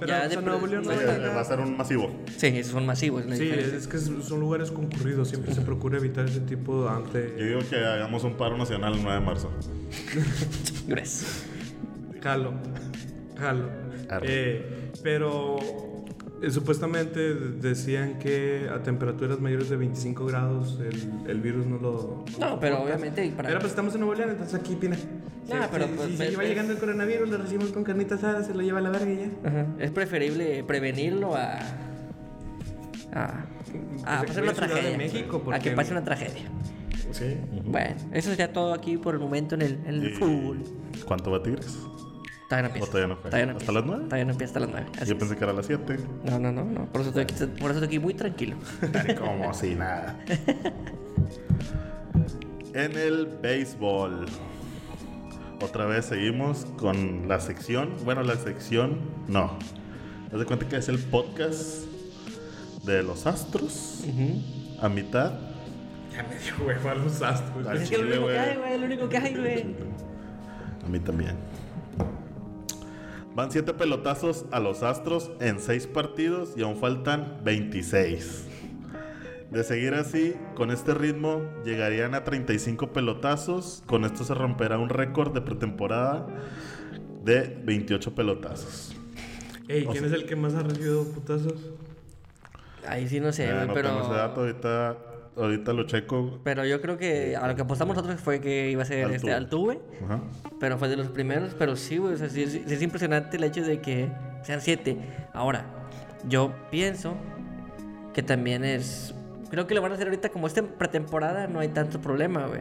ya de- no va a ser un masivo. Sí, esos son masivos. Sí, diferencia. es que son lugares concurridos. Siempre se procura evitar ese tipo de Yo ante. digo que hagamos un paro nacional el 9 de marzo. <laughs> Gracias. Jalo. Jalo. Eh, pero eh, supuestamente decían que a temperaturas mayores de 25 grados el, el virus no lo. No, pero obviamente para- Pero pues estamos en Nuevo León, entonces aquí, pina. No, pero, pues, si ve- se va ve- llegando el coronavirus, lo recibimos con carnitas asadas, se lo lleva a la verga y ya. Ajá. Es preferible prevenirlo a. a. a pasar una de tragedia. México, a que pase una tragedia. Sí. Bueno, eso sería todo aquí por el momento en el, en el fútbol. ¿Cuánto va Tigres? Todavía no empieza. ¿O todavía no juega? Todavía no ¿Hasta las nueve? Todavía no empieza hasta las 9. Yo pensé que era a las 7. No, no, no, no. Por eso estoy aquí, por eso estoy aquí muy tranquilo. Como si nada. <laughs> En el béisbol. Otra vez seguimos con la sección. Bueno, la sección. No. Haz de cuenta que es el podcast de los astros. A mitad. Ya me dio hueva los astros. Es que lo chile, único que hay, güey. Lo único que hay, güey. A mí también. Van 7 pelotazos a los Astros en 6 partidos y aún faltan 26. De seguir así, con este ritmo, llegarían a 35 pelotazos. Con esto se romperá un récord de pretemporada de 28 pelotazos. Ey, ¿quién es el que más ha recibido putazos? Ahí sí no sé, no pero. tengo ese dato, ahorita, ahorita lo checo. Pero yo creo que a lo que apostamos nosotros fue que iba a ser Altuve. este Altuve. Ajá. Pero fue de los primeros. Pero sí, güey. O sea, sí, sí- es impresionante el hecho de que sean siete. Ahora, yo pienso que también es. Creo que lo van a hacer ahorita como esta pretemporada, no hay tanto problema, güey.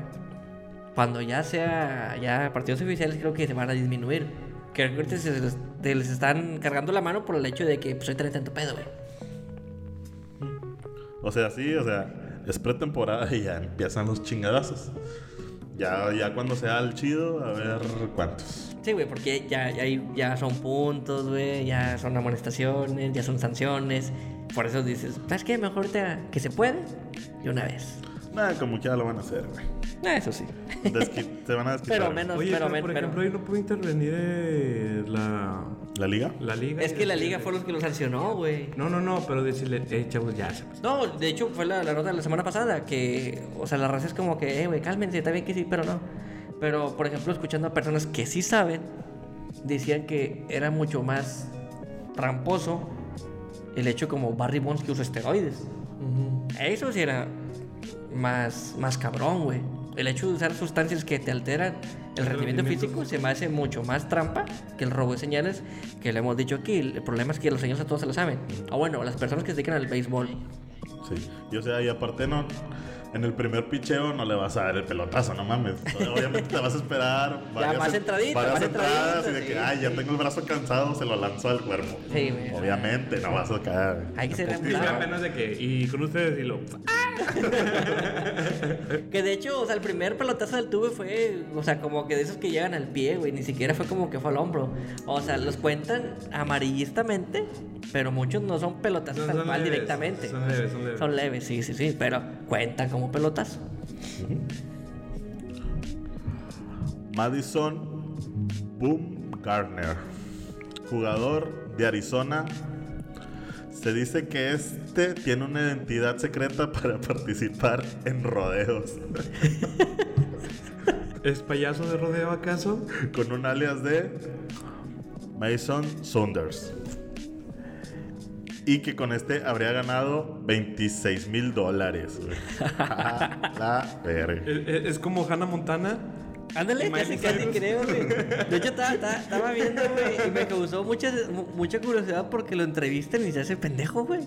Cuando ya sea ya partidos oficiales, creo que se van a disminuir. Creo que ahorita se les, se les están cargando la mano por el hecho de que pues hoy traen tanto pedo, güey. O sea, sí, o sea, es pretemporada y ya empiezan los chingadazos. Ya, ya cuando sea el chido, a ver cuántos. Sí, güey, porque ya, ya, ya son puntos, güey, ya son amonestaciones, ya son sanciones. Por eso dices, ¿sabes qué? Mejor ahorita que se puede y una vez. Nada, como ya lo van a hacer, güey. Eso sí. Desqui- se van a desquitar. Pero menos, Oye, pero, pero, por pero- ejemplo, ahí no puede intervenir eh, la, ¿La liga? la liga. Es que la liga fue los que lo sancionó, güey. No, no, no, pero decirle, eh, chavos, ya se pasó. No, de hecho fue la, la nota de la semana pasada que, o sea, la raza es como que, eh, güey, cálmense, está bien que sí, pero no. Pero, por ejemplo, escuchando a personas que sí saben, decían que era mucho más tramposo el hecho como Barry Bonds que usa esteroides. Eso sí era más, más cabrón, güey. El hecho de usar sustancias que te alteran el rendimiento rendimiento físico se me hace mucho más trampa que el robo de señales que le hemos dicho aquí. El problema es que los señores a todos se lo saben. O bueno, las personas que se dedican al béisbol. Sí. Y o sea, y aparte no. En el primer picheo no le vas a dar el pelotazo, no mames. Obviamente te vas a esperar <laughs> más entradito, varias más entradas y de que, sí. ay, ya tengo el brazo cansado, se lo lanzó al cuerpo. Sí, güey. Obviamente, no vas a caer. Hay que ser Sí, apenas de que, y con ustedes y lo. Que de hecho, o sea, el primer pelotazo del tuve fue, o sea, como que de esos que llegan al pie, güey. Ni siquiera fue como que fue al hombro. O sea, los cuentan amarillistamente, pero muchos no son pelotazos No, tal son leves, directamente. son leves, son leves. Son leves, sí, sí, sí, pero cuentan como pelotazo. Madison Boom Gardner, jugador de Arizona. Se dice que este tiene una identidad secreta <laughs> para participar en rodeos, <laughs> ¿Es payaso de rodeo acaso? con un alias de Mason Saunders. Y que con este habría ganado 26 mil dólares. güey. <laughs> La verga. ¿Es, es- es como Hannah Montana? Ándale, casi, casi creo, güey. De hecho, estaba, estaba- estaba viendo, güey, y me causó mucha, mu- mucha curiosidad porque lo entrevistan y se hace pendejo, güey.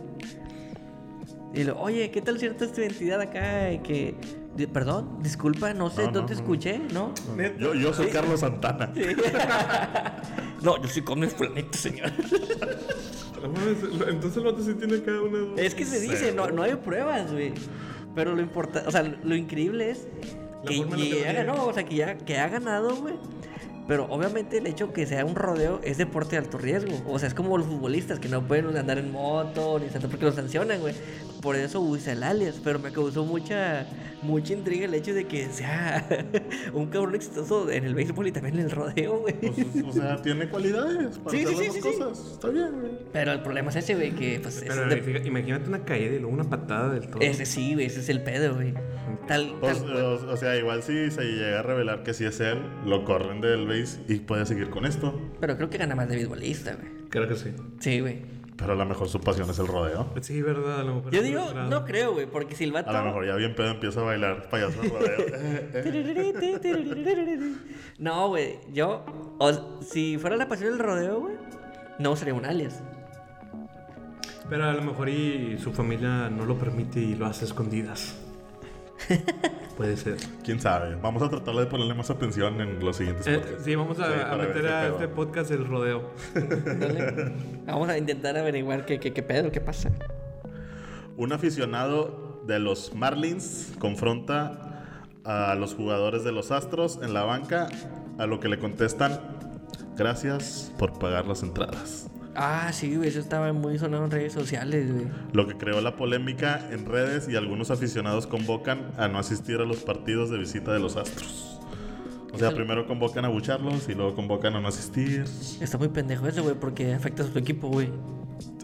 Y lo, oye, ¿qué tal cierta es tu identidad acá? Y que, perdón, disculpa, no sé No, no. escuché, ¿no? Yo, yo soy Carlos Santana. <laughs> <laughs> No, yo soy come fulanito, señor. No mames, lo- Entonces el vato sí tiene cada una. Es que se dice, no, no hay pruebas, güey. Pero lo importante, o sea, lo increíble es que ya ganó, o sea, que ya que ha ganado, güey. Pero obviamente el hecho que sea un rodeo es deporte de alto riesgo. O sea, es como los futbolistas que no pueden andar en moto ni tanto porque los sancionan, güey. Por eso usa el alias. Pero me causó mucha, mucha intriga el hecho de que sea <laughs> un cabrón exitoso en el béisbol y también en el rodeo, güey. Pues, o sea, tiene cualidades para Sí, hacer sí, las sí, sí. cosas. Está bien, güey. Pero el problema es ese, güey, que pues es Pero de- imagínate una caída y luego una patada del todo. ese sí, güey, ese es el pedo, güey. Tal, Pues, tal- o, o sea, igual si se llega a revelar que sí es él, lo corren del base y puede seguir con esto. Pero creo que gana más de beisbolista, güey. Creo que sí. Sí, güey. Pero a lo mejor su pasión es el rodeo. Sí, verdad, a lo mejor. Yo digo, no creo, güey, porque si el vato... A lo mejor ya bien pedo empieza a bailar payaso de rodeo. <laughs> No, güey, yo... o- si fuera la pasión del rodeo, güey, no usaría un alias. Pero a lo mejor y su familia no lo permite y lo hace a escondidas. <laughs> Puede ser. ¿Quién sabe? Vamos a tratar de ponerle más atención en los siguientes Eh, podcasts. sí, vamos a, Sí, meter a pedo. este podcast el rodeo. Dale. Vamos a intentar averiguar qué, qué, qué pedo, qué pasa. Un aficionado de los Marlins confronta a los jugadores de los Astros en la banca, a lo que le contestan, gracias por pagar las entradas. Ah, sí, güey, eso estaba muy sonado en redes sociales, güey. Lo que creó la polémica en redes y algunos aficionados convocan a no asistir a los partidos de visita de los Astros. O sea, Eso- primero convocan a bucharlos y luego convocan a no asistir Está muy pendejo eso, güey, porque afecta a su equipo, güey.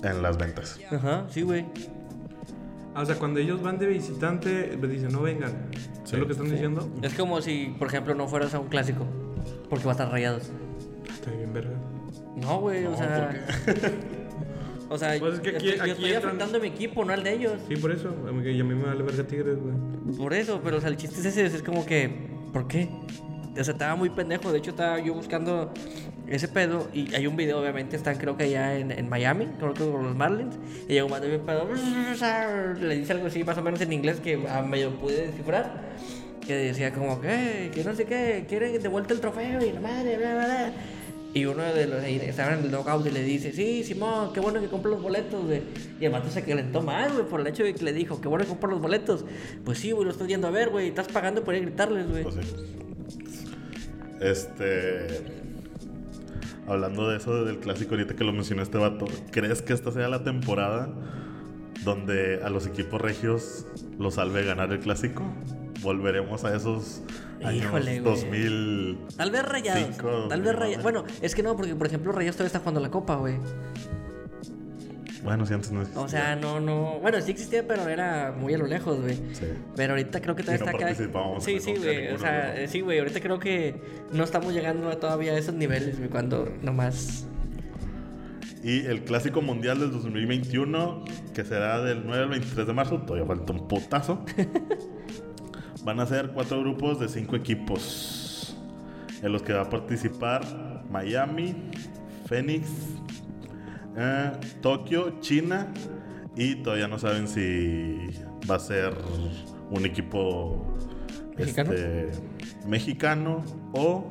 en las ventas. Ajá, sí, güey. Ah, o sea, cuando ellos van de visitante, les dicen, no vengan. Sí. ¿Es lo que están diciendo? Es como si, por ejemplo, no fueras a un clásico. Porque va a estar rayados. Está bien, verga. No, güey, o No, sea. <laughs> o sea, Pues es que yo aquí- estoy, yo aquí estoy entran- afectando a mi equipo, no al de ellos. Sí, por eso. A mí, y a mí me vale verga Tigres, güey. Por eso, pero o sea, el chiste es ese, es como que, ¿por qué? O sea, estaba muy pendejo. De hecho, estaba yo buscando ese pedo y hay un video, obviamente, están creo que allá en, en Miami, creo que con los Marlins. Y llegó un bien pedo, <laughs> le dice algo así, más o menos en inglés, que a medio pude descifrar. Que decía como que, que no sé qué, quieren de vuelta el trofeo y la madre, bla, bla, bla. Y uno de los ahí estaban en el knockout y le dice, sí, Simón, qué bueno que compró los boletos, güey. Y el vato se calentó más, güey, por el hecho de que le dijo, qué bueno que compró los boletos. Pues sí, güey, lo estoy yendo a ver, güey, estás pagando por ir a gritarles, güey. Pues sí. Este. Hablando de eso del clásico, ahorita que lo mencionó este vato, ¿crees que esta sea la temporada donde a los equipos regios los salve ganar el clásico? ¿Volveremos a esos años Híjole, güey. 2000? Tal vez rayados. Cinco, tal vez rayados. Bueno, es que no, porque por ejemplo Rayados todavía está jugando la copa, güey. Bueno, sí, antes no existía. O sea, no, no. Bueno, sí existía, pero era muy a lo lejos, güey. Sí. Pero ahorita creo que Y todavía no está acá. Sí, sí, güey. O sea, sí, güey. Ahorita creo que no estamos llegando todavía a esos niveles, güey. Cuando nomás. Y el clásico mundial del 2021, que será del 9 al 23 de marzo, todavía falta un putazo. <laughs> Van a ser cuatro grupos de cinco equipos, en los que va a participar Miami, Phoenix, eh, Tokio, China, y todavía no saben si va a ser un equipo ¿Mexicano? este, mexicano o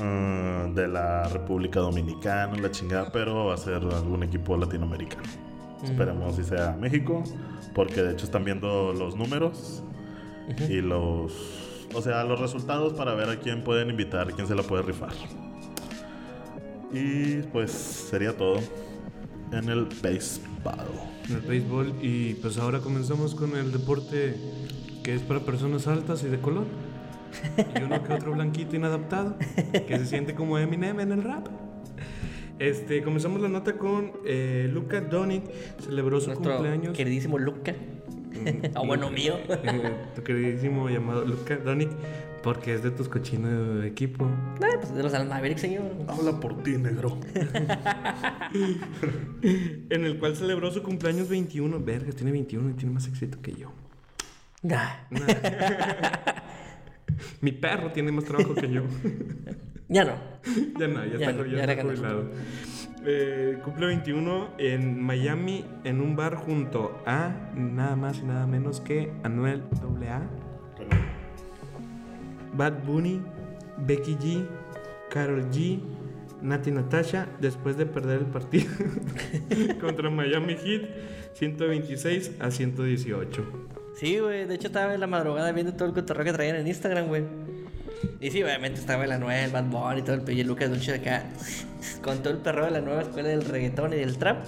eh, de la República Dominicana, la chingada, pero va a ser algún equipo latinoamericano. Esperemos si sea México, porque de hecho están viendo los números y los, o sea, los resultados para ver a quién pueden invitar, quién se la puede rifar. Y pues sería todo en el baseball. En el béisbol. Y pues ahora comenzamos con el deporte que es para personas altas y de color. Y uno que otro blanquito inadaptado, que se siente como Eminem en el rap. Este, comenzamos la nota con eh, Luca Doncic, celebró su Nuestro cumpleaños. queridísimo Luca. O <laughs> bueno, mío. <laughs> Eh, tu queridísimo llamado Luca Doncic, porque es de tus cochinos de equipo. Ah, pues de los Dallas Mavericks, señor. Habla por ti, negro. <laughs> En el cual celebró su cumpleaños 21. Vergas, tiene 21 y tiene más éxito que yo. Nah. Mi perro tiene más trabajo que yo. <laughs> Ya no. ya no, ya, Ya está, no, ya está jubilado. Eh, cumple 21 en Miami, en un bar junto a nada más y nada menos que Anuel AA, Bad Bunny, Becky G, Carol G, Nati Natasha, después de perder el partido <laughs> contra Miami Heat, 126 a 118. Sí, güey. De hecho, estaba en la madrugada viendo todo el cotorreo que traían en Instagram, güey. Y sí, obviamente estaba el Anuel, Bad Bunny y todo el pello Lucas Duncho de acá. <laughs> Con todo el perro de la nueva escuela del reggaetón y del trap.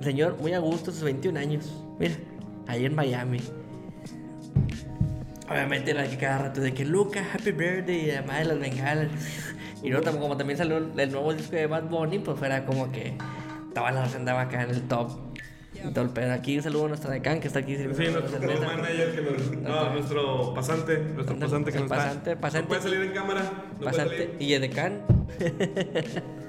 Señor, muy a gusto, sus 21 años. Mira, ahí en Miami. Obviamente era que cada rato de que Luca, happy birthday, y además de las bengalas. Y luego como también salió el nuevo disco de Bad Bunny, pues era como que toda la raza andaba acá en el top. Pedo. Aquí un saludo a nuestra decán que está aquí Sí, nuestro manager que nos. No, nuestro pasante. Nuestro pasante que nos pasante, está. pasante. No puede salir en cámara. No puede Pasante salir. y Edecán. <laughs>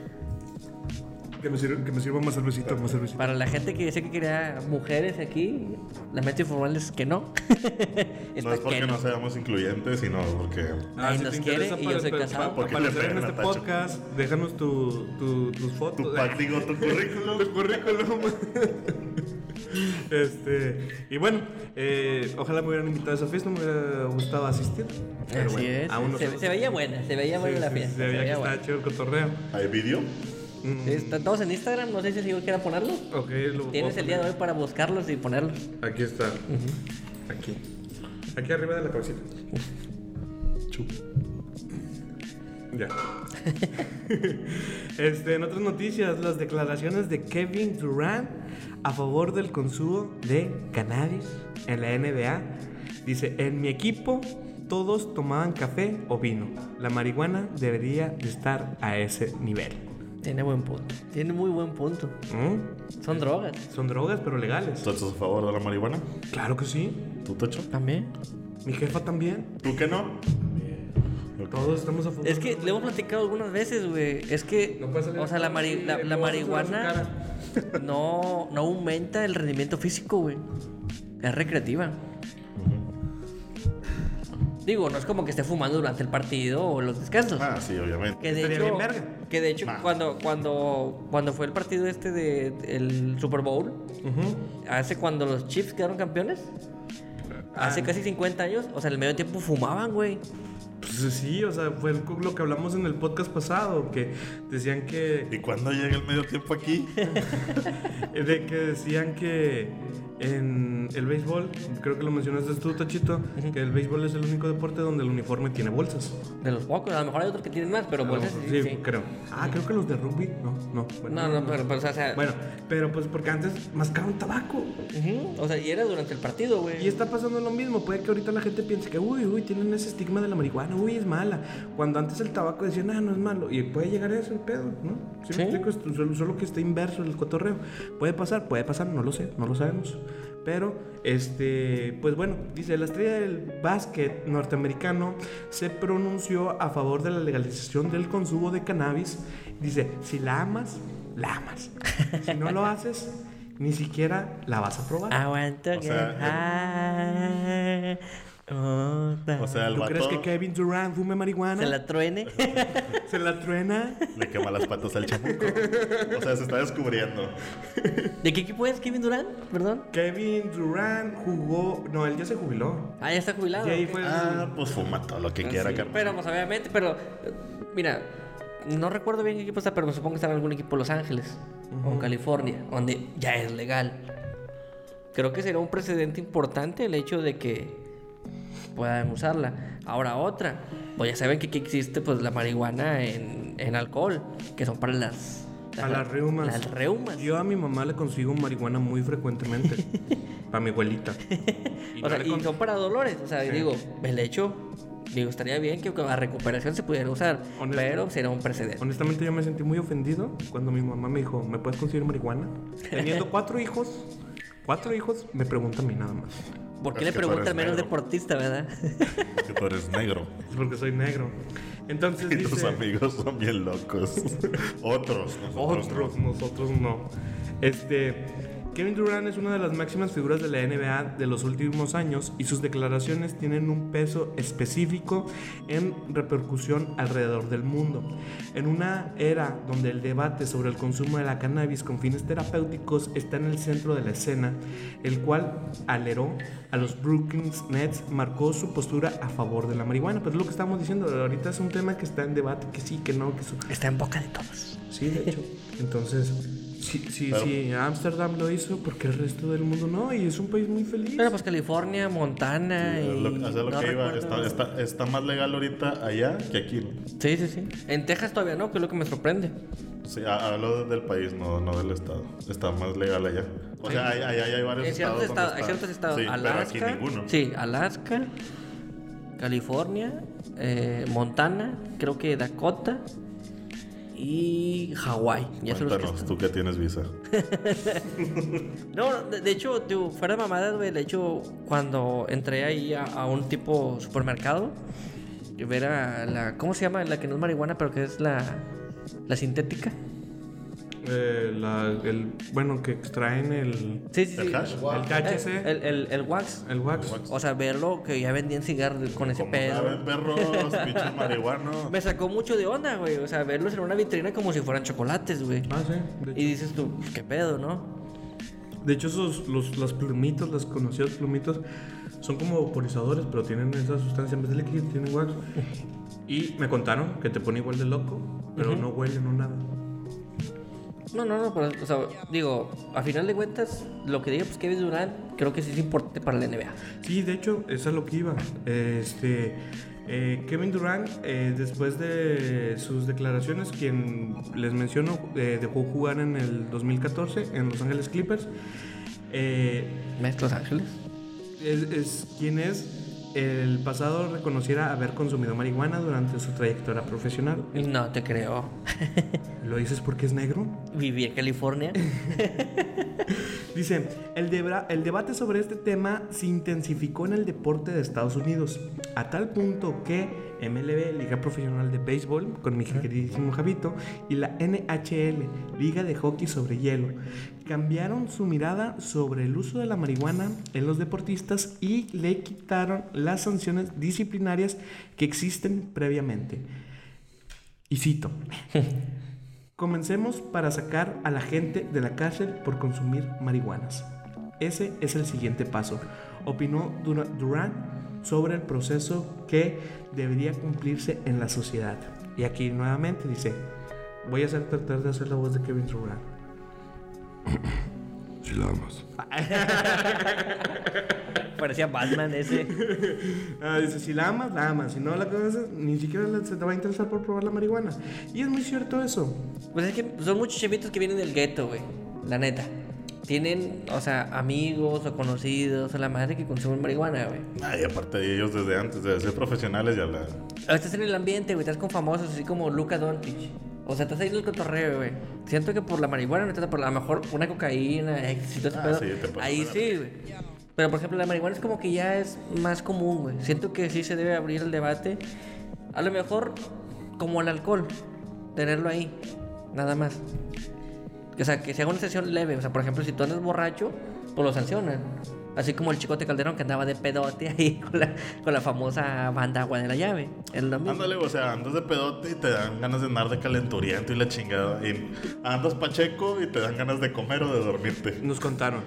Que me sirva, que me sirva más cervecita, más cervecita. Para la gente que decía que quería mujeres aquí, lamento informarles que no. <laughs> No es porque no seamos incluyentes, sino porque. Nadie nos quiere y yo soy casado. Porque aparecer en este Tacho. podcast, déjanos tu, tu, tus fotos. Tu pack, digo, tu currículum. <laughs> Tu currículum. este, y bueno, eh, ojalá me hubieran invitado a esa fiesta, me hubiera gustado asistir. Pero Así bueno, es. aún no se, veía buena, se veía buena Sí, la sí, fiesta. Se veía que estaba chido el cotorreo. ¿Hay vídeo? Están todos en Instagram, no sé si yo quiera ponerlo. Ok, lo Tienes el día de hoy para buscarlos y ponerlos. Aquí está. Aquí. Aquí arriba de la cabecita. Chup. Ya. <laughs> este, en otras noticias, las declaraciones de Kevin Durant a favor del consumo de cannabis en la NBA. Dice, en mi equipo todos tomaban café o vino. La marihuana debería de estar a ese nivel. Tiene buen punto. Tiene muy buen punto. ¿Mm? Son drogas. Son drogas, pero legales. ¿Tú estás a favor de la marihuana? Claro que sí. ¿Tú, Tacho? También. Mi jefa también. ¿Tú que no? Todos estamos a favor. Es que le hemos platicado algunas veces, güey. Es que, No puede salir o sea, la, mari- la, marihuana no, no aumenta el rendimiento físico, güey. Es recreativa. Digo, no es como que esté fumando durante el partido o los descansos. Ah, sí, obviamente. Que de Estaría hecho, bien verga. que de hecho Nah. cuando, cuando, cuando fue el partido este de el Super Bowl, hace cuando los Chiefs quedaron campeones, hace Ah. casi 50 años, o sea, en el medio tiempo fumaban, güey. Pues sí, o sea, fue lo que hablamos en el podcast pasado, que decían que ¿Y cuándo llega el medio tiempo aquí? <laughs> de que decían que en el béisbol, creo que lo mencionaste tú, Tachito, que el béisbol es el único deporte donde el uniforme tiene bolsas. De los pocos, a lo mejor hay otros que tienen más, pero bolsas sí, sí. creo. Ah, creo que los de rugby, no, no. bueno, No, no, pero, pero, o sea, Bueno, pero pues porque antes mascaban tabaco. o sea, y era durante el partido, güey. Y está pasando lo mismo. Puede que ahorita la gente piense que, uy, uy, tienen ese estigma de la marihuana, uy, es mala. Cuando antes el tabaco decían, ah, no es malo. Y puede llegar a eso el pedo, ¿no? ¿Sí, Sí. me explico? Esto, solo, solo que está inverso el cotorreo. Puede pasar, puede pasar, no lo sé, no lo sabemos. Pero, este, pues bueno, dice, la estrella del básquet norteamericano se pronunció a favor de la legalización del consumo de cannabis. Dice, si la amas, la amas. Si no lo haces, ni siquiera la vas a probar. Aguanto O sea, que otra. O sea, el ¿Tú crees vato que Kevin Durant fume marihuana? se la truene. <laughs> ¿Se la truena? le quema las patas al chamuco. O sea, se está descubriendo. ¿De qué equipo es Kevin Durant? Perdón. Kevin Durant jugó. No, él ya se jubiló. Ah, ya está jubilado. Y ahí ok. fue. el- Ah, pues fuma todo lo que Ah, quiera, sí, carnal. Pero, pues obviamente, pero. Mira, no recuerdo bien qué equipo está, pero me supongo que está en algún equipo de Los Ángeles o en California, donde ya es legal. Creo que será un precedente importante el hecho de que puedan usarla. Ahora otra, pues ya saben que aquí existe pues la marihuana en, en alcohol, que son para las... a las reumas. Las reumas. Yo a mi mamá le consigo marihuana muy frecuentemente. <laughs> para mi abuelita. Y o no sea, y son para dolores. O sea, Sí. digo, el hecho, digo, estaría bien que la recuperación se pudiera usar, pero será un precedente. Honestamente yo me sentí muy ofendido cuando mi mamá me dijo, ¿me puedes conseguir marihuana? Teniendo <laughs> cuatro hijos, cuatro hijos, me pregunta a mí nada más. ¿Por qué Es le que tú pregunta eres al menos negro. deportista, verdad? Que tú eres negro. Es porque soy negro. Entonces <laughs> Y tus amigos son bien locos. <laughs> Otros. nosotros Otros, no. nosotros no. Este. Kevin Durant es una de las máximas figuras de la NBA de los últimos años y sus declaraciones tienen un peso específico en repercusión alrededor del mundo. En una era donde el debate sobre el consumo de la cannabis con fines terapéuticos está en el centro de la escena, el cual aleró a los Brooklyn Nets marcó su postura a favor de la marihuana. Pues es lo que estamos diciendo, ahorita es un tema que está en debate, que sí, que no, que. Está en boca de todos. Sí, de hecho. <laughs> Entonces, sí, sí, Pero- sí, Ámsterdam lo hizo porque el resto del mundo no, y es un país muy feliz. Pero pues California, Montana y... Lo, o sea, lo no que iba, está, está, está más legal ahorita allá que aquí. ¿no? Sí, sí, sí. En Texas todavía no, que es lo que me sorprende. Sí, ha- hablo del país, no, no del estado. Está más legal allá. O sea, hay, hay, hay varios En estados. estados, donde hay ciertos estados. Sí, Alaska. pero aquí ninguno. Sí, Alaska, California, eh, Montana, creo que Dakota y Hawái. Ya son los que tú que tienes visa. <laughs> No, de, de hecho, fuera de mamadas, güey, de hecho, cuando entré ahí a, a un tipo supermercado, y ver a la, ¿cómo se llama? La que no es marihuana, pero que es la, la sintética. Eh, la- el, bueno, que extraen el, Sí, sí, sí. ¿El hash? el THC, El, el, el wax. el wax. O sea, verlo que ya vendían cigarros con ese pedo. perros, <laughs> pinches marihuanos. Me sacó mucho de onda, güey. O sea, verlos en una vitrina como si fueran chocolates, güey. Ah, sí. Y dices tú, qué pedo, ¿no? De hecho, esos, los, las plumitos, las conocidas plumitos, son como vaporizadores, pero tienen esa sustancia en vez de líquido, tienen wax. Y me contaron que te pone igual de loco, pero no huele, no nada. No, no, no, pero, o sea, digo, a final de cuentas, lo que diga pues Kevin Durant, creo que sí es importante para la NBA. Sí, de hecho, eso es lo que iba. Este, eh, Kevin Durant, eh, después de sus declaraciones, quien les menciono, eh, dejó jugar en el 2014 en Los Ángeles Clippers. Eh, ¿Ves Los Ángeles? es, es quien es el pasado reconociera haber consumido marihuana durante su trayectoria profesional. No te creo. ¿Lo dices porque es negro? Viví en California. <laughs> Dice, el, debra- el debate sobre este tema se intensificó en el deporte de Estados Unidos, a tal punto que MLB, Liga Profesional de Béisbol, con mi queridísimo Javito, y la NHL, Liga de Hockey sobre Hielo, cambiaron su mirada sobre el uso de la marihuana en los deportistas y le quitaron las sanciones disciplinarias que existen previamente. Y cito. <laughs> Comencemos para sacar a la gente de la cárcel por consumir marihuanas. Ese es el siguiente paso, opinó Durant sobre el proceso que debería cumplirse en la sociedad. Y aquí nuevamente dice, voy a hacer, tratar de hacer la voz de Kevin Durant. Si la amas. Parecía Batman ese. Ah, dice, si la amas, la amas. Si no la conoces, ni siquiera se te va a interesar por probar la marihuana. Y es muy cierto eso. Pues es que son muchos chavitos que vienen del gueto, güey. La neta. Tienen, o sea, amigos o conocidos o la madre que consumen marihuana, güey. Ay, aparte de ellos desde antes de ser profesionales ya la... Estás en el ambiente, güey. Estás con famosos así como Luca Doncic. O sea, estás ahí en el cotorreo, güey. Siento que por la marihuana, no por a lo mejor una cocaína, éxito, Ah, sí, Ahí sí, güey. Pero por ejemplo, la marihuana es como que ya es más común, güey. Siento que sí se debe abrir el debate. A lo mejor como el alcohol, tenerlo ahí, nada más. O sea, que sea una sesión leve. O sea, por ejemplo, si tú andas borracho, pues lo sancionan. Así como el chicote Calderón que andaba de pedote ahí <laughs> con la, con la famosa banda agua de la llave. Es lo mismo. Ándale, o sea, andas de pedote y te dan ganas de andar de calenturiento y la chingada. Y andas pacheco y te dan ganas de comer o de dormirte. Nos contaron.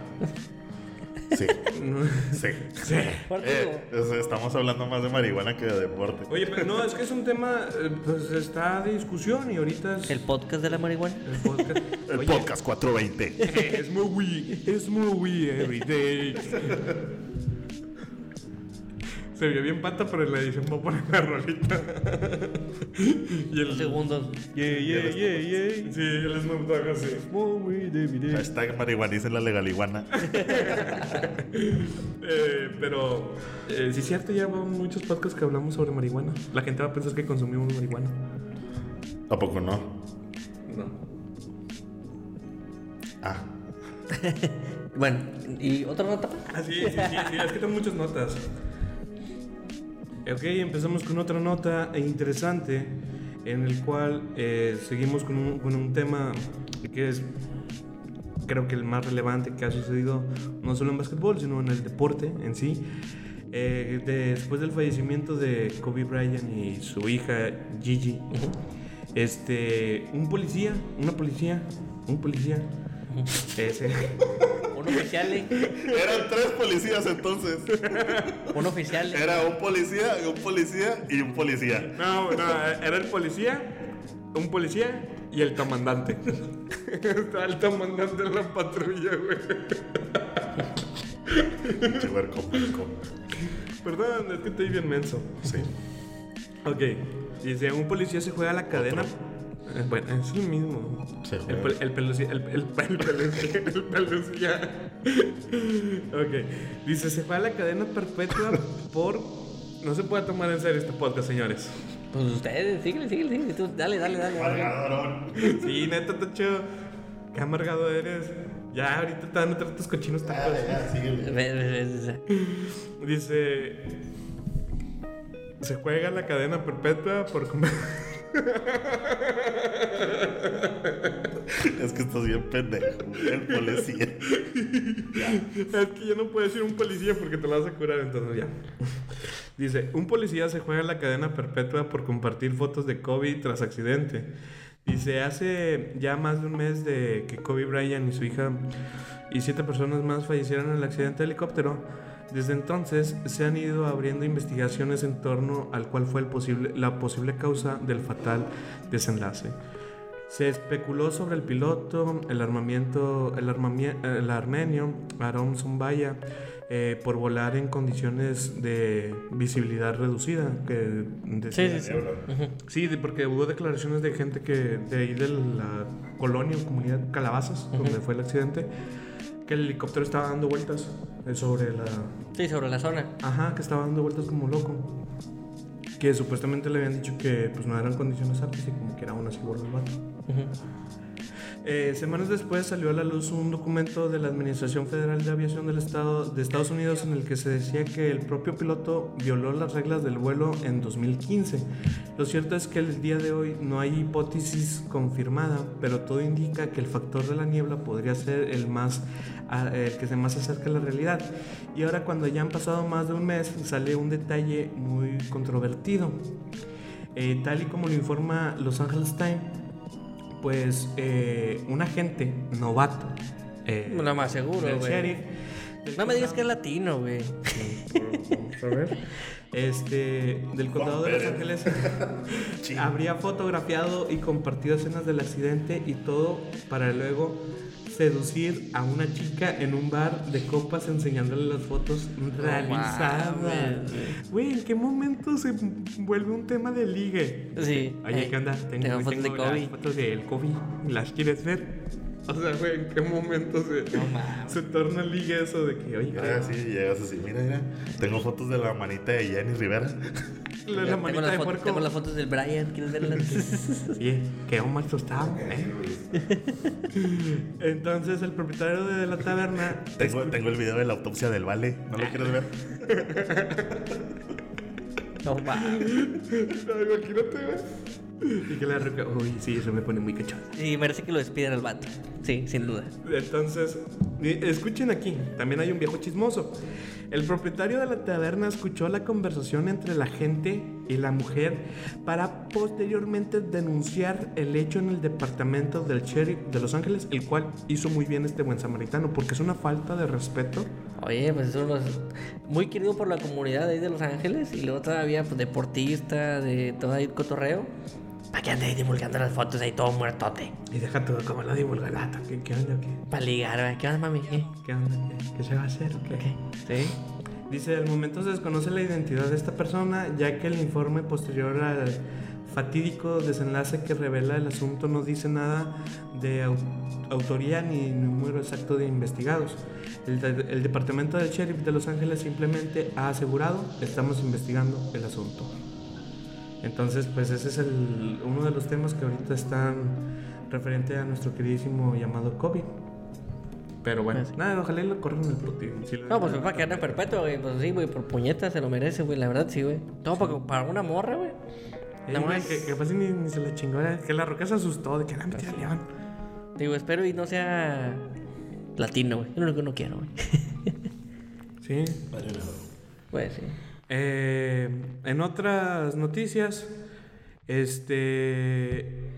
Sí, sí. Sí. Eh, estamos hablando más de marihuana que de deporte. Oye, pero no, es que es un tema, eh, pues está de discusión y ahorita es El podcast de la marihuana. el podcast. El Oye, podcast 420. Es muy, es muy everyday. Se vio bien pata, pero en la edición voy a poner la rolita. y Dos segundos. Yeah, yeah, yeah, yeah. Sí, el Snoop Dogg así. Hashtag marihuaniza la legaliguana. <laughs> Eh, pero eh, sí es cierto, ya van muchos podcasts que hablamos sobre marihuana. La gente va a pensar que consumimos marihuana. ¿A poco no? No. Ah, <laughs> Bueno, ¿y otra nota? Ah, sí, sí, sí, sí, es que tengo muchas notas. Ok, empezamos con otra nota interesante en el cual eh, seguimos con un, con un tema que es creo que el más relevante que ha sucedido no solo en básquetbol, sino en el deporte en sí. Eh, después del fallecimiento de Kobe Bryant y su hija Gigi, este, un policía, una policía, un policía, ese, Un oficial, ¿eh? eran tres policías entonces. Un oficial. ¿eh? Era un policía, un policía y un policía. No, no, era el policía, un policía y el comandante. Estaba el comandante en la patrulla, güey. Perdón, es que estoy bien menso. Sí. Ok, dice, un policía se juega la cadena. Bueno, es el mismo. El, pel- el pelucía, el, el, <laughs> el pelucía, el pelucía. Ok, dice, se juega la cadena perpetua por... No se puede tomar en serio este podcast, señores. Pues ustedes, síguele, síguele, síguele. Tú, dale, dale, dale. dale. Sí, neta, está chido. Qué amargado eres. Ya, ahorita te van a traer tus cochinos tacos. Ya. Dice. Se juega la cadena perpetua por comer. <laughs> <laughs> Es que estás bien pendejo, el policía. Es que ya no puedes decir un policía porque te lo vas a curar, entonces ya. Dice, un policía se juega la cadena perpetua por compartir fotos de Kobe tras accidente. Dice, hace ya más de un mes de que Kobe Bryant y su hija y siete personas más fallecieron en el accidente de helicóptero. Desde entonces se han ido abriendo investigaciones en torno al cual fue el posible, la posible causa del fatal desenlace. Se especuló sobre el piloto, el armamiento, el, el armenio, Aron Zumbaya, eh, por volar en condiciones de visibilidad reducida. Que Sí, decía- sí, sí. Sí, porque hubo declaraciones de gente que de ahí de la colonia o comunidad Calabazas, donde fue el accidente, que el helicóptero estaba dando vueltas eh, sobre la... Sí, sobre la zona. Ajá, que estaba dando vueltas como loco. Que supuestamente le habían dicho que pues no eran condiciones aptas y como que era aún así el vato. Ujú. Eh, semanas después salió a la luz un documento de la Administración Federal de Aviación del Estado de Estados Unidos en el que se decía que el propio piloto violó las reglas del vuelo en 2015. Lo cierto es que el día de hoy no hay hipótesis confirmada, pero todo indica que el factor de la niebla podría ser el más que se más acerca a la realidad. Y ahora cuando ya han pasado más de un mes sale un detalle muy controvertido. Eh, tal y como lo informa Los Angeles Times, pues eh, un agente novato. eh, más seguro, del güey. sheriff. del No me digas que es latino, güey. Vamos a ver. Este, del condado de Los Ángeles, <laughs> habría fotografiado y compartido escenas del accidente y todo para luego seducir a una chica en un bar de copas enseñándole las fotos realizadas. Güey, ¿en qué momento se vuelve un tema de ligue? Sí. Oye, Eh, ¿qué onda? Tengo, tengo fotos de las Kobe. fotos del Kobe. ¿Las quieres ver? O sea, güey, ¿en qué momento se, No se torna ligue eso de que, oye, Ah, sí, llegas así, mira, mira. Tengo fotos de la manita de Jenny Rivera. La, la manita de puerco? tengo las fotos del Brian, ¿quieres verlas? Oye, quedó mal tostado, ¿eh? Entonces el propietario de la taberna Tengo, tengo el video de la autopsia del Vale. ¿No lo quieres ver? <laughs> no mames. No, imagínate, güey. Y que la roca, uy, sí, eso me pone muy cachondo. Y merece que lo despidan al vato. Sí, sin duda. Entonces, escuchen aquí, también hay un viejo chismoso. El propietario de la taberna escuchó la conversación entre la gente y la mujer para posteriormente denunciar el hecho en el departamento del sheriff de Los Ángeles, el cual hizo muy bien este buen samaritano, porque es una falta de respeto. Oye, pues es uno muy querido por la comunidad de ahí de Los Ángeles y luego todavía pues deportista, de todo ahí cotorreo. ¿Para qué anda ahí divulgando las fotos ahí todo muertote? Y deja todo como la divulgada. ¿Qué, qué onda? ¿Qué, Para ligar. ¿qué onda, mami? ¿Qué? qué onda? ¿Qué, qué se va a hacer? qué? ¿Sí? Dice, al momento se desconoce la identidad de esta persona, ya que el informe posterior al fatídico desenlace que revela el asunto no dice nada de au- autoría ni número exacto de investigados. El, de- el departamento del sheriff de Los Ángeles simplemente ha asegurado, estamos investigando el asunto. Entonces, pues ese es el, uno de los temas que ahorita están referente a nuestro queridísimo llamado COVID. Pero bueno, Pues sí. nada, ojalá y lo corran el puto. Si No, pues es para que ande perpetuo, güey. Pues sí, güey, por puñetas se lo merece, güey. La verdad, sí, güey. Todo para, para una morra, güey. Eh, más. que, que pase ni, ni se la chingó, era que la roca se asustó de que la metida león. Digo, espero y no sea latino, güey. Es lo que no quiero, güey. Sí. <laughs> Pues sí. Eh, en otras noticias, este.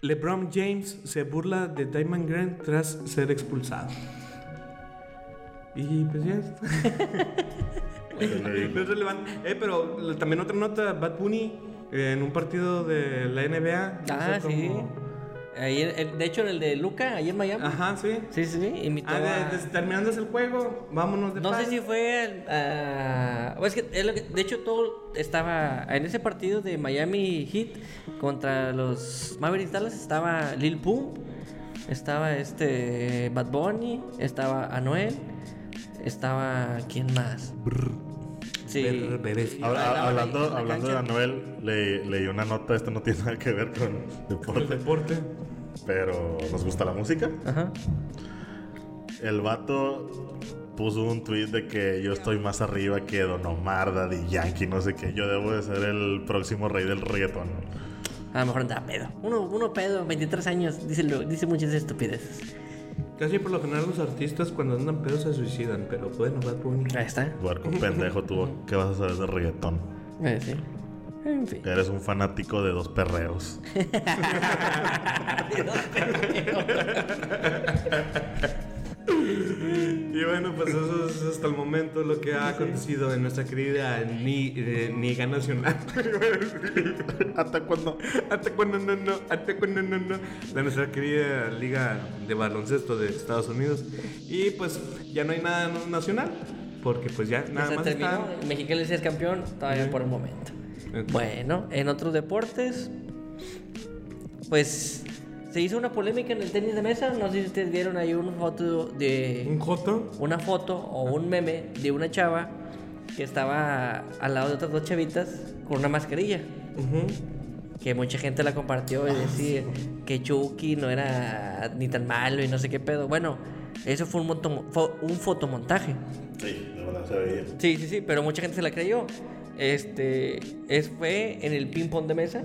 LeBron James se burla de Diamond Grant tras ser expulsado. Y pues ya está. No <laughs> es relevante. Eh, pero también otra nota, Bad Bunny en un partido de la NBA. Ah, sí. como- Ahí, de hecho, en el de Luca, ahí en Miami. Ajá, sí. Sí, sí, sí. Invitó Ah, a- de- de- terminándose el juego, vámonos de No sé si fue. ah, o es que, es lo que- de hecho, todo estaba. En ese partido de Miami Heat contra los Mavericks Dallas estaba Lil Pump, estaba este Bad Bunny, estaba Anuel, estaba. ¿Quién más? Sí. Ver- ahí hablando la hablando de cancha. Anuel, le, leí una nota, esto no tiene nada que ver con el deporte, pero nos gusta la música. Ajá. El vato puso un tweet de que yo estoy más arriba que Don Omar, Daddy Yankee, no sé qué. Yo debo de ser el próximo rey del reggaetón. A lo mejor andaba pedo. Uno, uno pedo, 23 años, dice, dice muchas estupideces. Casi por lo general los artistas cuando andan pedos se suicidan, pero bueno, Bad Bunny. Ahí está. Barco pendejo tuvo. ¿Qué vas a saber de reggaetón? Eh, sí. En fin. Eres un fanático de dos perreos. <laughs> <laughs> <laughs> Y bueno, pues eso es hasta el momento lo que ha acontecido en nuestra querida ni, eh, Liga Nacional. <laughs> ¿Hasta cuándo? hasta cuando no, no, hasta cuando no, no. De nuestra querida Liga de Baloncesto de Estados Unidos. Y pues ya no hay nada nacional, porque pues ya nada se más terminó. está. Mexicali sí es campeón, todavía por el momento. Ok. Bueno, en otros deportes, pues se hizo una polémica en el tenis de mesa. No sé si ustedes vieron ahí una foto de. Un joto. Una foto o un meme de una chava que estaba al lado de otras dos chavitas con una mascarilla. Ujú. Que mucha gente la compartió y decía que Chucky no era ni tan malo y no sé qué pedo. Bueno, eso fue un, monto- fue un fotomontaje. Sí, de verdad se veía. Sí, sí, sí, pero mucha gente se la creyó. Este, es, fue en el ping-pong de mesa,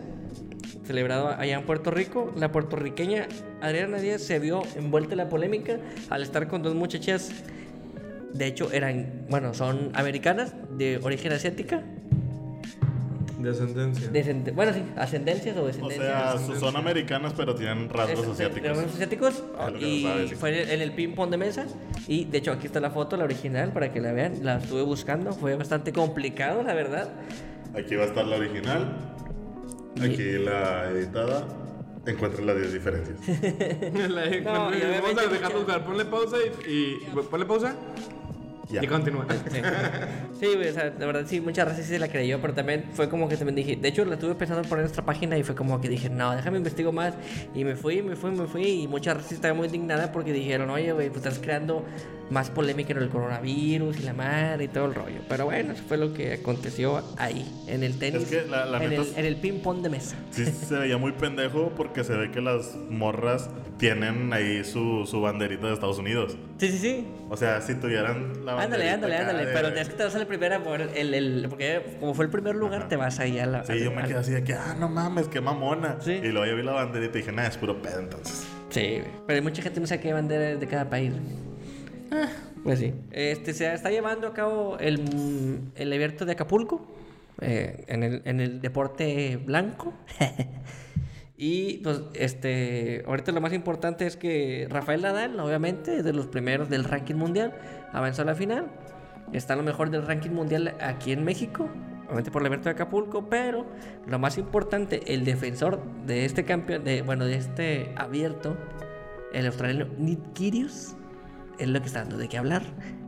celebrado allá en Puerto Rico. La puertorriqueña Adriana Díaz se vio envuelta en la polémica al estar con dos muchachas. De hecho, eran, bueno, son americanas de origen asiática. De ascendencia. descende- bueno, sí, ascendencias o O descendencias. sea, su- son americanas, pero tienen rasgos asiáticos. rasgos asiáticos, Es lo que y no sabes, sí. fue en el ping-pong de mesa. Y de hecho, aquí está la foto, la original, para que la vean. La estuve buscando, fue bastante complicado, la verdad. Aquí va a estar la original. Aquí la editada. Encuentren las 10 diferencias. <laughs> La- No, Vamos a dejarlo jugar. Ponle pausa y, y- ponle pausa Ya. y continúa. <laughs> Sí, sí güey, o sea, de verdad sí, muchas veces sí se la creyó, pero también fue como que también dije, de hecho la estuve pensando en poner en nuestra página y fue como que dije, no, déjame investigo más y me fui, me fui, me fui y muchas veces estaba muy indignada porque dijeron, oye, güey, pues estás creando más polémica en el coronavirus y la madre y todo el rollo. Pero bueno, eso fue lo que aconteció ahí, en el tenis, Es que la- la en, el, es- en el ping pong de mesa. Sí, se veía muy pendejo porque se ve que las morras tienen ahí su, su banderita de Estados Unidos. Sí, sí, sí. O sea, si tuvieran la Ándale, banderita ándale, ándale. de- Pero es que te vas a la primera por el, el, porque como fue el primer lugar, te vas ahí a la. Sí, yo me quedé así de que, ah, no mames, qué mamona. Sí. Y luego ya vi la banderita y dije, nah, es puro pedo entonces. Sí, pero hay mucha gente no sabe qué bandera es de cada país. Ah, pues sí. Este, se está llevando a cabo el, el abierto de Acapulco, eh, en, el, en el deporte blanco. <laughs> y pues, este, ahorita lo más importante es que Rafael Nadal, obviamente, es de los primeros del ranking mundial, avanzó a la final. Está lo mejor del ranking mundial aquí en México, obviamente por el abierto de Acapulco, pero lo más importante, el defensor de este campeón, de, bueno, de este abierto, el australiano Nick Kyrgios, es lo que está dando de qué hablar.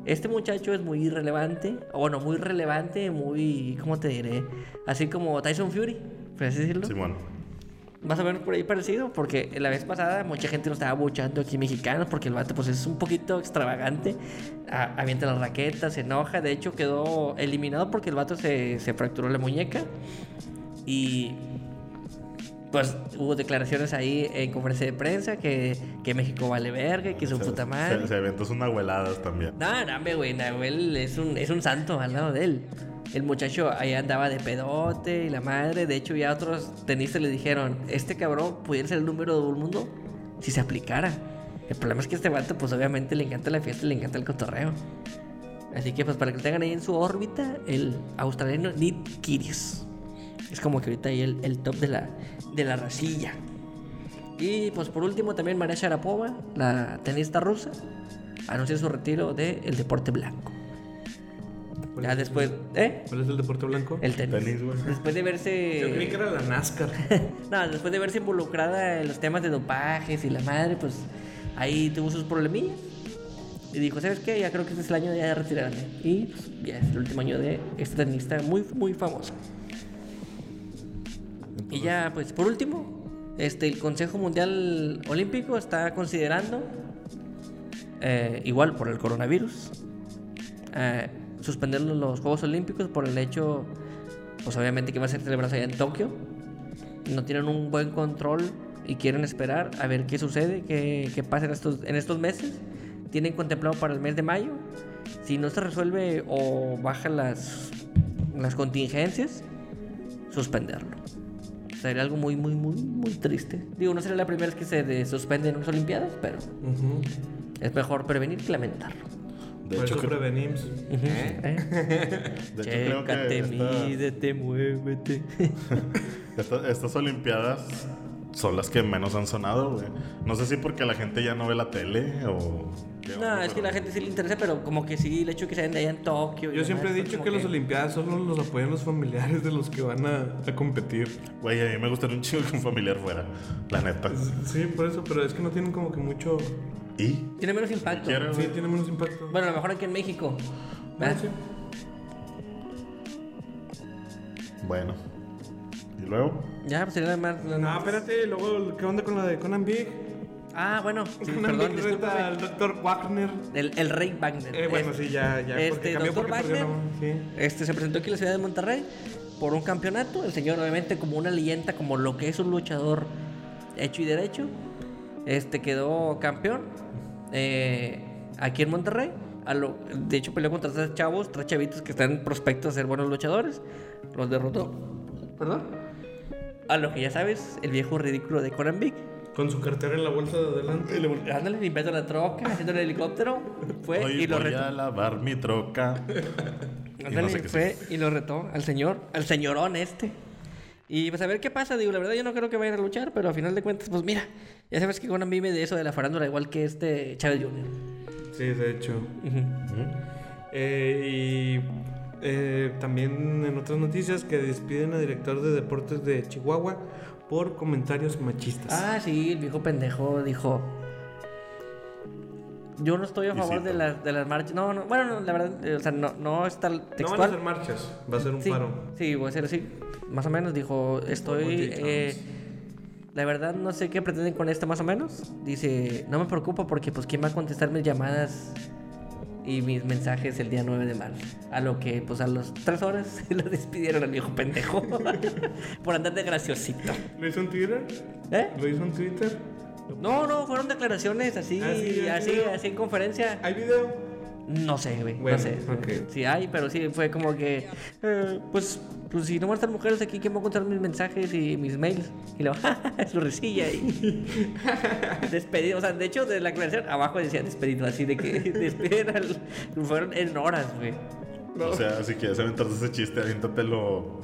Este muchacho es muy relevante, o bueno, muy relevante, muy, ¿cómo te diré? Así como Tyson Fury, por así decirlo. Simón. Más o menos por ahí parecido, porque la vez pasada mucha gente lo estaba buchando aquí mexicanos, porque el vato pues es un poquito extravagante, a- avienta las raquetas, se enoja, de hecho quedó eliminado porque el vato se, se fracturó la muñeca y pues hubo declaraciones ahí en conferencia de prensa que, que México vale verga, y que su Se- puta madre. Se, se aventó sus nahueladas también. No, no, güey, Nahuel es un, es un santo al lado de él. El muchacho ahí andaba de pedote y la madre. De hecho, ya otros tenistas le dijeron: Este cabrón pudiera ser el número del mundo si se aplicara. El problema es que este vato, pues obviamente le encanta la fiesta y le encanta el cotorreo. Así que, pues para que lo tengan ahí en su órbita, el australiano Nick Kyrgios. Es como que ahorita ahí el, el top de la, de la racilla. Y pues por último también María Sharapova, la tenista rusa, anunció su retiro del deporte blanco. ¿Cuál Ya es- después, ¿eh? ¿Cuál es el deporte blanco? El tenis. Tenis, güey. Después de verse... Yo creí que era la NASCAR. <laughs> no, después de verse involucrada en los temas de dopajes y la madre, pues ahí tuvo sus problemillas. Y dijo, ¿sabes qué? Ya creo que este es el año de retirarme. Y pues, ya es el último año de este tenista muy, muy famoso. Y ya, pues por último, este, el Consejo Mundial Olímpico está considerando, eh, igual por el coronavirus, eh, suspender los Juegos Olímpicos por el hecho, pues obviamente que va a ser celebrado allá en Tokio. No tienen un buen control y quieren esperar a ver qué sucede, qué, qué pasa en estos, en estos meses. Tienen contemplado para el mes de mayo. Si no se resuelve o bajan las, las contingencias, suspenderlo. sería algo muy, muy, muy, muy triste. Digo, no sería la primera vez que se de- suspenden unas Olimpiadas, pero Ujú. es mejor prevenir que lamentarlo. De Por hecho, eso cre- prevenimos. ¿Eh? de hecho, creo Chécate, que esta- mídete, muévete. <laughs> esta- estas Olimpiadas son las que menos han sonado, güey. No sé si porque la gente ya no ve la tele o... No, onda, es que pero- la gente sí le interesa, pero como que sí, el hecho de que se den de allá en Tokio. Yo siempre he demás, dicho como que las Olimpiadas solo los apoyan los familiares de los que van a, a competir. Güey, a mí me gustaría un chingo que un familiar fuera, la neta. Sí, por eso, pero es que no tienen como que mucho. ¿Y? Tiene menos impacto. Quiero, Sí, tiene menos impacto. Bueno, a lo mejor aquí en México. Sí. Bueno. ¿Y luego? Ya, pues sería más. No, espérate, luego, ¿qué onda con la de Conan Big? Ah, bueno, <laughs> sí, Conan perdón, Big reta al Dr. Wagner. El, el Rey Wagner. Eh, bueno, Este- sí, ya, ya. Este, porque cambió Dr. Wagner, Sí. este se presentó aquí en la ciudad de Monterrey por un campeonato. El señor, obviamente, como una leyenda, como lo que es un luchador hecho y derecho, este quedó campeón eh, aquí en Monterrey. A lo- de hecho, peleó contra tres chavos, tres chavitos que están prospectos a ser buenos luchadores. Los derrotó. ¿Perdón? A lo que ya sabes, el viejo ridículo de Conan Big. Con su cartera en la bolsa de adelante. Y le- Ándale, limpiando la troca, haciendo el helicóptero. Fue Hoy y lo voy a lavar mi troca. <laughs> Y Ándale, no sé fue y lo retó al señor, al señorón este. Y pues a ver qué pasa, digo, la verdad yo no creo que vayan a luchar, pero a final de cuentas, pues mira, ya sabes que Conan vive de eso de la farándula igual que este Chávez Jr. Sí, de hecho. Eh, y eh, también en otras noticias que despiden a director de deportes de Chihuahua por comentarios machistas. Ah, sí, el viejo pendejo dijo. Yo no estoy a favor de las, de las marchas. No, no, bueno, no, la verdad, eh, o sea, no, no está no van a textual. hacer marchas, va a ser un sí, paro. sí, voy a ser así. Más o menos dijo, estoy... Eh, la verdad no sé qué pretenden con esto más o menos. Dice, no me preocupa porque pues quién va a contestar mis llamadas y mis mensajes el día 9 de marzo. A lo que pues a las 3 horas <laughs> lo despidieron al viejo pendejo <laughs> por andar de graciosito. ¿Lo hizo en Twitter? ¿Eh? ¿Lo hizo en Twitter? No, no, fueron declaraciones así, Ah, sí, así, sí. así en conferencia. ¿Hay video? No sé, güey, Bueno, no sé. ok. Sí hay, pero sí fue como que, eh, pues, pues si no van a estar mujeres aquí, ¿quién va a contar mis mensajes y mis mails? Y luego, <laughs> su risilla y <laughs> despedido. O sea, de hecho, de la aclaración abajo decía despedido, así de que <laughs> despiden al. Fueron en horas, güey. O sea, si quieres aventarte ese chiste, aviéntatelo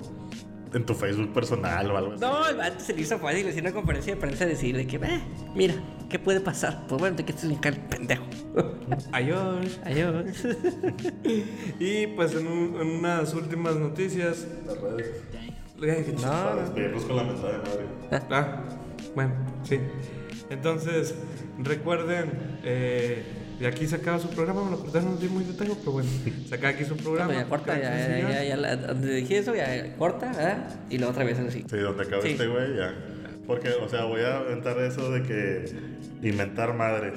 en tu Facebook personal o algo así. No, el vato se le hizo fácil decir en una conferencia de prensa decir de que, eh, mira, ¿qué puede pasar? Pues bueno, te quedas en el pendejo. <laughs> Adiós. Adiós. <laughs> Y pues en, un- en unas últimas noticias. Las redes. Ay, qué No, despedirnos con la de madre. Ah, bueno, sí. Entonces, recuerden, eh, de aquí se acaba su programa, me lo cortaron, no di muy detalle, pero bueno, se acaba aquí su programa. ya corta, ya, ya, ya, ya, la- donde dije eso, ya corta, ¿verdad? Y la otra vez así. Sí, donde acabe Sí. este güey, ya. Porque, o sea, voy a aventar eso de que inventar madres.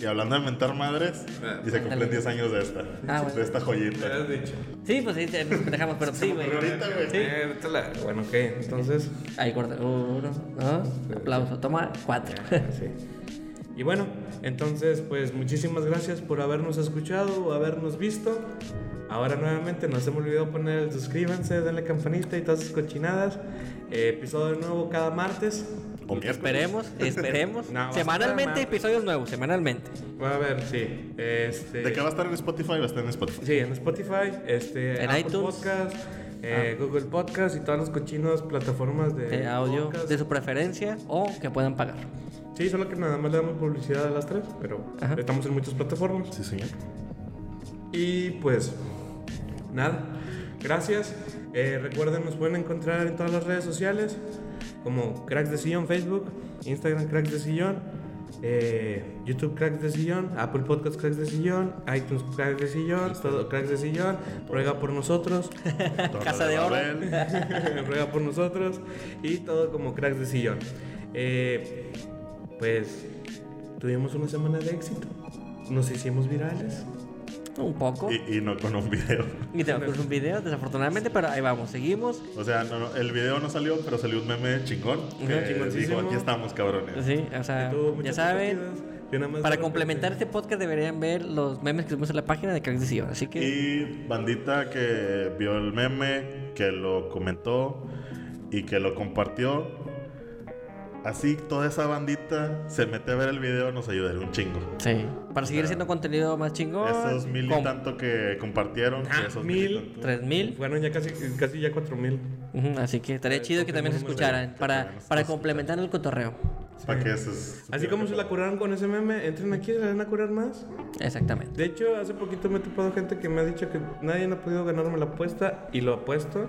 Y hablando de inventar madres, y se cumplen 10 años de esta. Ah, bueno. De esta Ya joyita. has dicho. Sí, pues sí, nos dejamos, pero sí, <laughs> güey. Ahorita, güey. Sí. Eh, bueno, ok, entonces. Ahí corta. Uno, dos, aplauso. Toma cuatro. Sí. Y bueno, entonces, pues muchísimas gracias por habernos escuchado o habernos visto. Ahora nuevamente no se me olvidó poner el suscríbanse, denle campanita y todas esas cochinadas. Eh, episodio nuevo cada martes. O. Esperemos, <laughs> esperemos. No, semanalmente, episodios nuevos, semanalmente. Va a ver, sí. Este, ¿De qué va a estar en Spotify? Va a estar en Spotify. Sí, en Spotify, este, En Apple iTunes. Podcast, eh, Google Podcast y todas las cochinas plataformas de, De audio podcast. de su preferencia o que puedan pagar. Sí, solo que nada más le damos publicidad a las tres, pero Ajá. estamos en muchas plataformas. Sí, señor. Y pues, nada, gracias. Eh, recuerden, nos pueden encontrar en todas las redes sociales, como Cracks de Sillón, Facebook, Instagram Cracks de Sillón, eh, YouTube Cracks de Sillón, Apple Podcast Cracks de Sillón, iTunes Cracks de Sillón, todo Cracks de Sillón, ruega por nosotros, <laughs> Casa de oro. <laughs> Ruega por nosotros y todo como Cracks de Sillón. Eh, pues, tuvimos una semana de éxito, nos hicimos virales. Un poco. Y, Y, y no con un video. tenemos un video, desafortunadamente, pero ahí vamos, seguimos. O sea, no, no, el video no salió, pero salió un meme chingón. Que dijo, aquí estamos, cabrones. Sí, o sea, ya saben. Para complementar este podcast deberían ver los memes que subimos en la página de Cracks de Sillón. Así que Y bandita que vio el meme, que lo comentó y que lo compartió. Así toda esa bandita se mete a ver el video, nos ayudaría un chingo. Sí. Para seguir haciendo contenido más chingón. Esos mil y tanto que compartieron. que Ah, esos mil. tanto. Tres mil. Fueron ya casi, casi ya cuatro mil. Así que estaría chido que también se escucharan. que Para, complementar el cotorreo. Para que se- se- Así como se la curaron con ese meme, entren aquí y se la van a curar más. Exactamente. De hecho, hace poquito me he topado gente que me ha dicho que nadie ha podido ganarme la apuesta y lo apuesto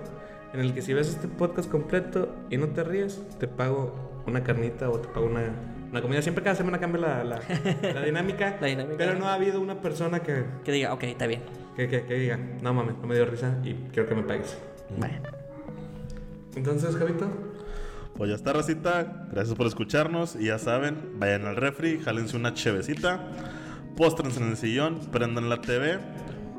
en el que si ves este podcast completo y no te ríes, te pago una carnita o te pago una, una comida. Siempre cada semana cambia la, la, <laughs> la dinámica. La dinámica. Pero no ha habido una persona que, Que diga, ok, está bien. que, que- que diga, no mames, no me dio risa y quiero que me pagues. Bueno. Entonces, Javito, Pues ya está, racita. Gracias por escucharnos. Y ya saben, vayan al refri, jálense una chevecita, póstrense en el sillón, prendan la TV,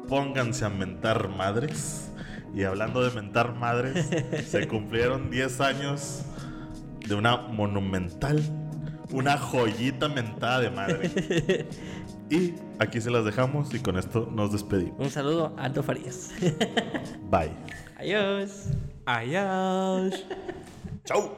pónganse a mentar madres. Y hablando de mentar madres, <laughs> se cumplieron 10 años de una monumental, una joyita mentada de madre. <laughs> Y aquí se las dejamos y con esto nos despedimos. Un saludo a Aldo Farías. <laughs> Bye. Adiós. adiós. <laughs> Chau.